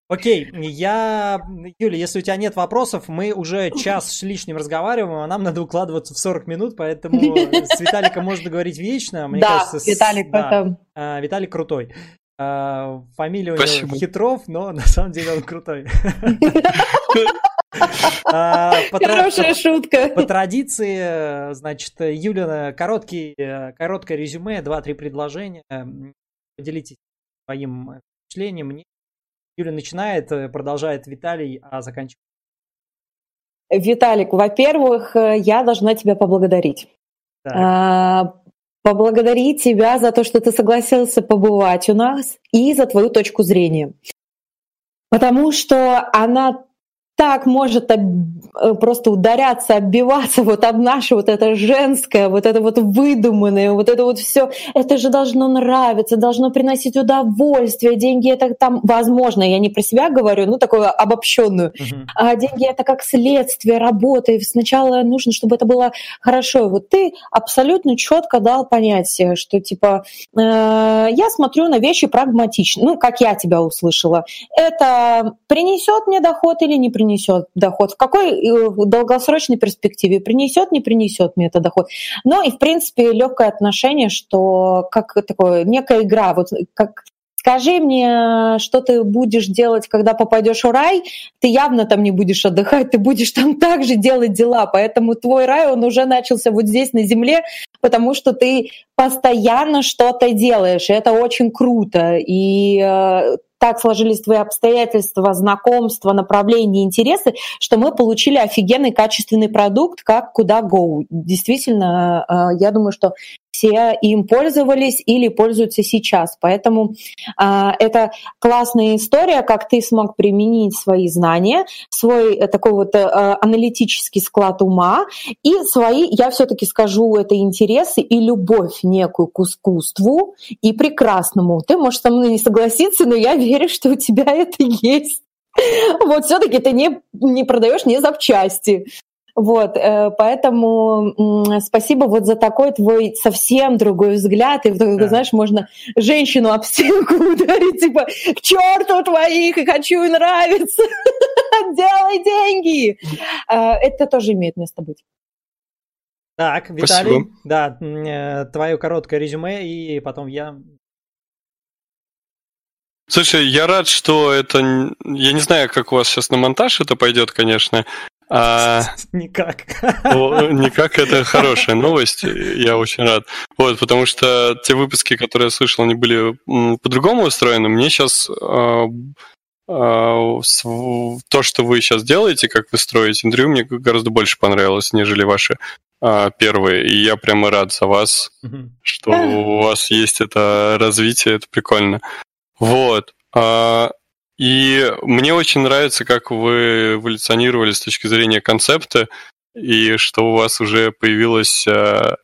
Окей, я... Юля, если у тебя нет вопросов, мы уже час с лишним разговариваем, а нам надо укладываться в 40 минут, поэтому с Виталиком можно говорить вечно. Мне да, кажется, Виталик да, это... А, Виталик крутой. А, фамилия у него Хитров, но на самом деле он крутой. А, Хорошая шутка. По традиции, значит, Юлина, короткий, короткое резюме, два-три предложения. Поделитесь своим впечатлением. Юля начинает, продолжает Виталий, а заканчивает. Виталик, во-первых, я должна тебя поблагодарить. Поблагодарить тебя за то, что ты согласился побывать у нас и за твою точку зрения. Потому что она так может об, э, просто ударяться, отбиваться вот об наше вот это женское, вот это вот выдуманное, вот это вот все. Это же должно нравиться, должно приносить удовольствие. Деньги это там, возможно, я не про себя говорю, ну такую обобщенную. Uh-huh. А деньги это как следствие работы. И сначала нужно, чтобы это было хорошо. И вот ты абсолютно четко дал понятие, что типа э, я смотрю на вещи прагматично, ну как я тебя услышала. Это принесет мне доход или не принесет? Принесет доход, в какой э, долгосрочной перспективе принесет, не принесет мне это доход. Ну и, в принципе, легкое отношение, что как такое, некая игра, вот как скажи мне, что ты будешь делать, когда попадешь в рай, ты явно там не будешь отдыхать, ты будешь там также делать дела, поэтому твой рай, он уже начался вот здесь на земле, потому что ты постоянно что-то делаешь, и это очень круто, и э, так сложились твои обстоятельства, знакомства, направления, интересы, что мы получили офигенный качественный продукт, как куда go. Действительно, э, я думаю, что все им пользовались или пользуются сейчас. Поэтому э, это классная история, как ты смог применить свои знания, свой э, такой вот э, аналитический склад ума и свои, я все-таки скажу, это интересы и любовь некую к искусству и прекрасному. Ты можешь со мной не согласиться, но я верю, что у тебя это есть. Вот все-таки ты не, не продаешь не запчасти. Вот, э, поэтому спасибо вот за такой твой совсем другой взгляд. И, да. знаешь, можно женщину об стенку ударить, типа, к черту твоих, и хочу и нравится, делай деньги. Э, это тоже имеет место быть. Так, Виталий, Спасибо. да, э, твое короткое резюме, и потом я Слушай, я рад, что это... Я не знаю, как у вас сейчас на монтаж это пойдет, конечно, а... Никак. О, никак это хорошая новость, я очень рад. Вот, потому что те выпуски, которые я слышал, они были по-другому устроены. Мне сейчас а, а, то, что вы сейчас делаете, как вы строите интервью, мне гораздо больше понравилось, нежели ваши а, первые. И я прямо рад за вас, что у вас есть это развитие, это прикольно. Вот. И мне очень нравится, как вы эволюционировали с точки зрения концепта, и что у вас уже появилось э,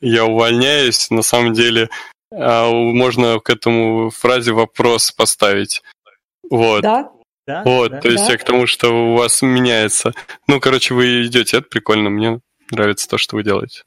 «я увольняюсь». На самом деле э, можно к этому фразе вопрос поставить. Вот. Да? Да, вот, да, то есть да. я к тому, что у вас меняется. Ну, короче, вы идете, это прикольно, мне нравится то, что вы делаете.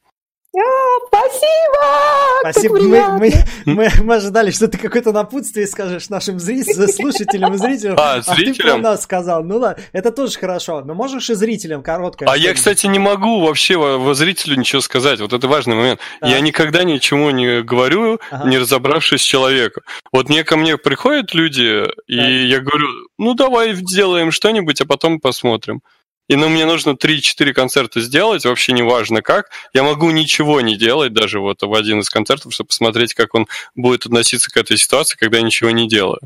Спасибо! Спасибо. Мы, мы, мы, мы ожидали, что ты какое-то напутствие скажешь нашим зрителям, слушателям и зрителям. А, зрителям? А ты про нас сказал. Ну ладно, это тоже хорошо. Но можешь и зрителям короткое. А я, кстати, не могу вообще во зрителю ничего сказать. Вот это важный момент. Я никогда ничего не говорю, ага. не разобравшись с человеком. Вот мне ко мне приходят люди, и я говорю, ну давай сделаем что-нибудь, а потом посмотрим и ну, мне нужно 3-4 концерта сделать, вообще неважно как. Я могу ничего не делать даже вот в один из концертов, чтобы посмотреть, как он будет относиться к этой ситуации, когда я ничего не делаю.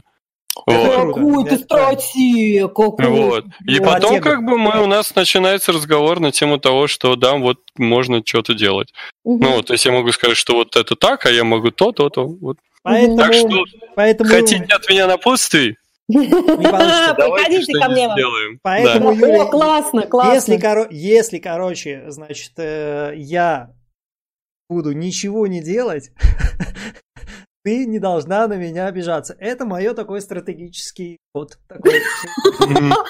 Вот. Какую ты стратегию, какую. Вот. И потом как бы мы, у нас начинается разговор на тему того, что да, вот можно что-то делать. Угу. Ну, то есть я могу сказать, что вот это так, а я могу то, то, то. Вот. Поэтому, так что поэтому... хотите от меня напутствий? Приходите ко мне. Поэтому, Юля, О, классно, классно. Если, коро... если, короче, значит, э, я буду ничего не делать, ты не должна на меня обижаться. Это мое такой стратегический вот такой.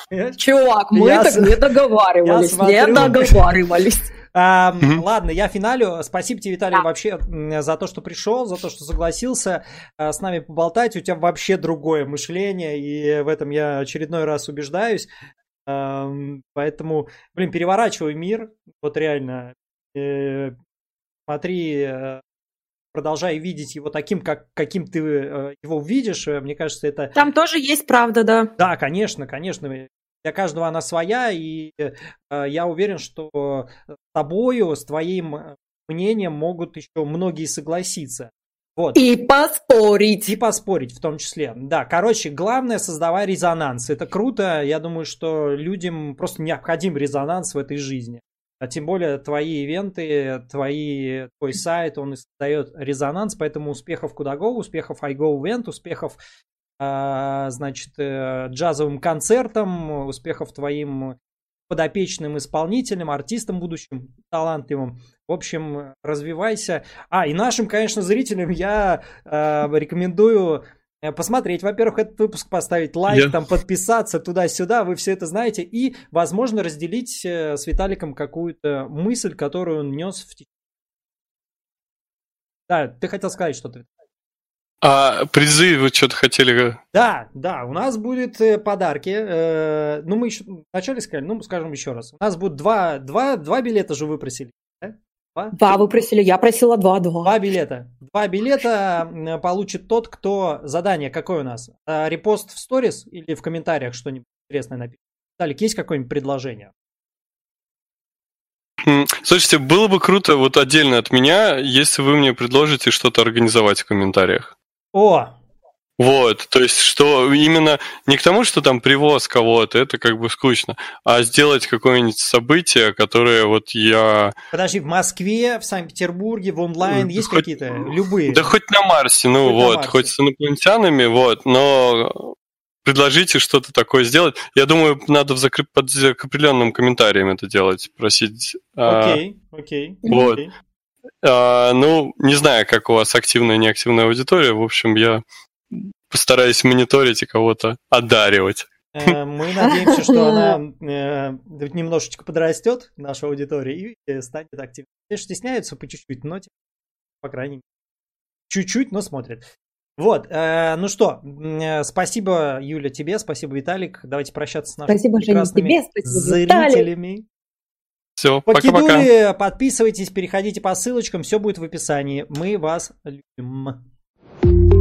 Чувак, мы так не договаривались, не договаривались. А. Ладно, я финалю. Спасибо тебе, Виталий, да. вообще за то, что пришел, за то, что согласился а, с нами поболтать. У тебя вообще другое мышление, и в этом я очередной раз убеждаюсь. Поэтому, блин, переворачивай мир. Вот реально. Э, смотри, э, продолжай видеть его таким, как, каким ты э, его видишь. Мне кажется, это... Там тоже есть правда, да. Да, конечно, конечно для каждого она своя, и э, я уверен, что тобою, с твоим э, мнением могут еще многие согласиться. Вот. И поспорить. И поспорить в том числе. Да, короче, главное создавать резонанс. Это круто. Я думаю, что людям просто необходим резонанс в этой жизни. А тем более твои ивенты, твои, твой сайт, он создает резонанс, поэтому успехов Кудаго, успехов iGo Event, успехов а, значит, э, джазовым концертом, успехов твоим подопечным исполнителям, артистам будущим, талантливым. В общем, развивайся. А, и нашим, конечно, зрителям я э, рекомендую э, посмотреть, во-первых, этот выпуск, поставить лайк, yeah. там подписаться туда-сюда, вы все это знаете, и, возможно, разделить э, с Виталиком какую-то мысль, которую он нес в течение. Да, ты хотел сказать что-то. А призы вы что-то хотели? Да, да, у нас будет э, подарки. Э, ну, мы еще вначале сказали, ну, скажем еще раз. У нас будет два, два, два билета же вы просили. Да? Два? два вы просили, я просила два, два. Два билета. Два билета получит тот, кто... Задание какое у нас? А, репост в сторис или в комментариях что-нибудь интересное напишет? Далек, есть какое-нибудь предложение? Слушайте, было бы круто вот отдельно от меня, если вы мне предложите что-то организовать в комментариях. О! Вот, то есть, что именно не к тому, что там привоз кого-то, это как бы скучно, а сделать какое-нибудь событие, которое вот я... Подожди, в Москве, в Санкт-Петербурге, в онлайн есть хоть, какие-то? Любые? Да хоть на Марсе, ну хоть вот, Марсе. хоть с инопланетянами, вот, но предложите что-то такое сделать. Я думаю, надо в закреп... под определенным комментариям это делать, просить. А, окей, окей. Вот. Okay. А, ну, не знаю, как у вас активная и неактивная аудитория. В общем, я постараюсь мониторить и кого-то одаривать. Э, мы надеемся, что она э, немножечко подрастет, наша аудитория, и э, станет активной. Конечно, стесняются по чуть-чуть, но по крайней мере, чуть-чуть, но смотрят. Вот, ну что, спасибо, Юля, тебе, спасибо, Виталик. Давайте прощаться с нашими спасибо, прекрасными Женя, тебе, спасибо, зрителями. Виталик. Все, пока-пока. Подписывайтесь, переходите по ссылочкам, все будет в описании. Мы вас любим.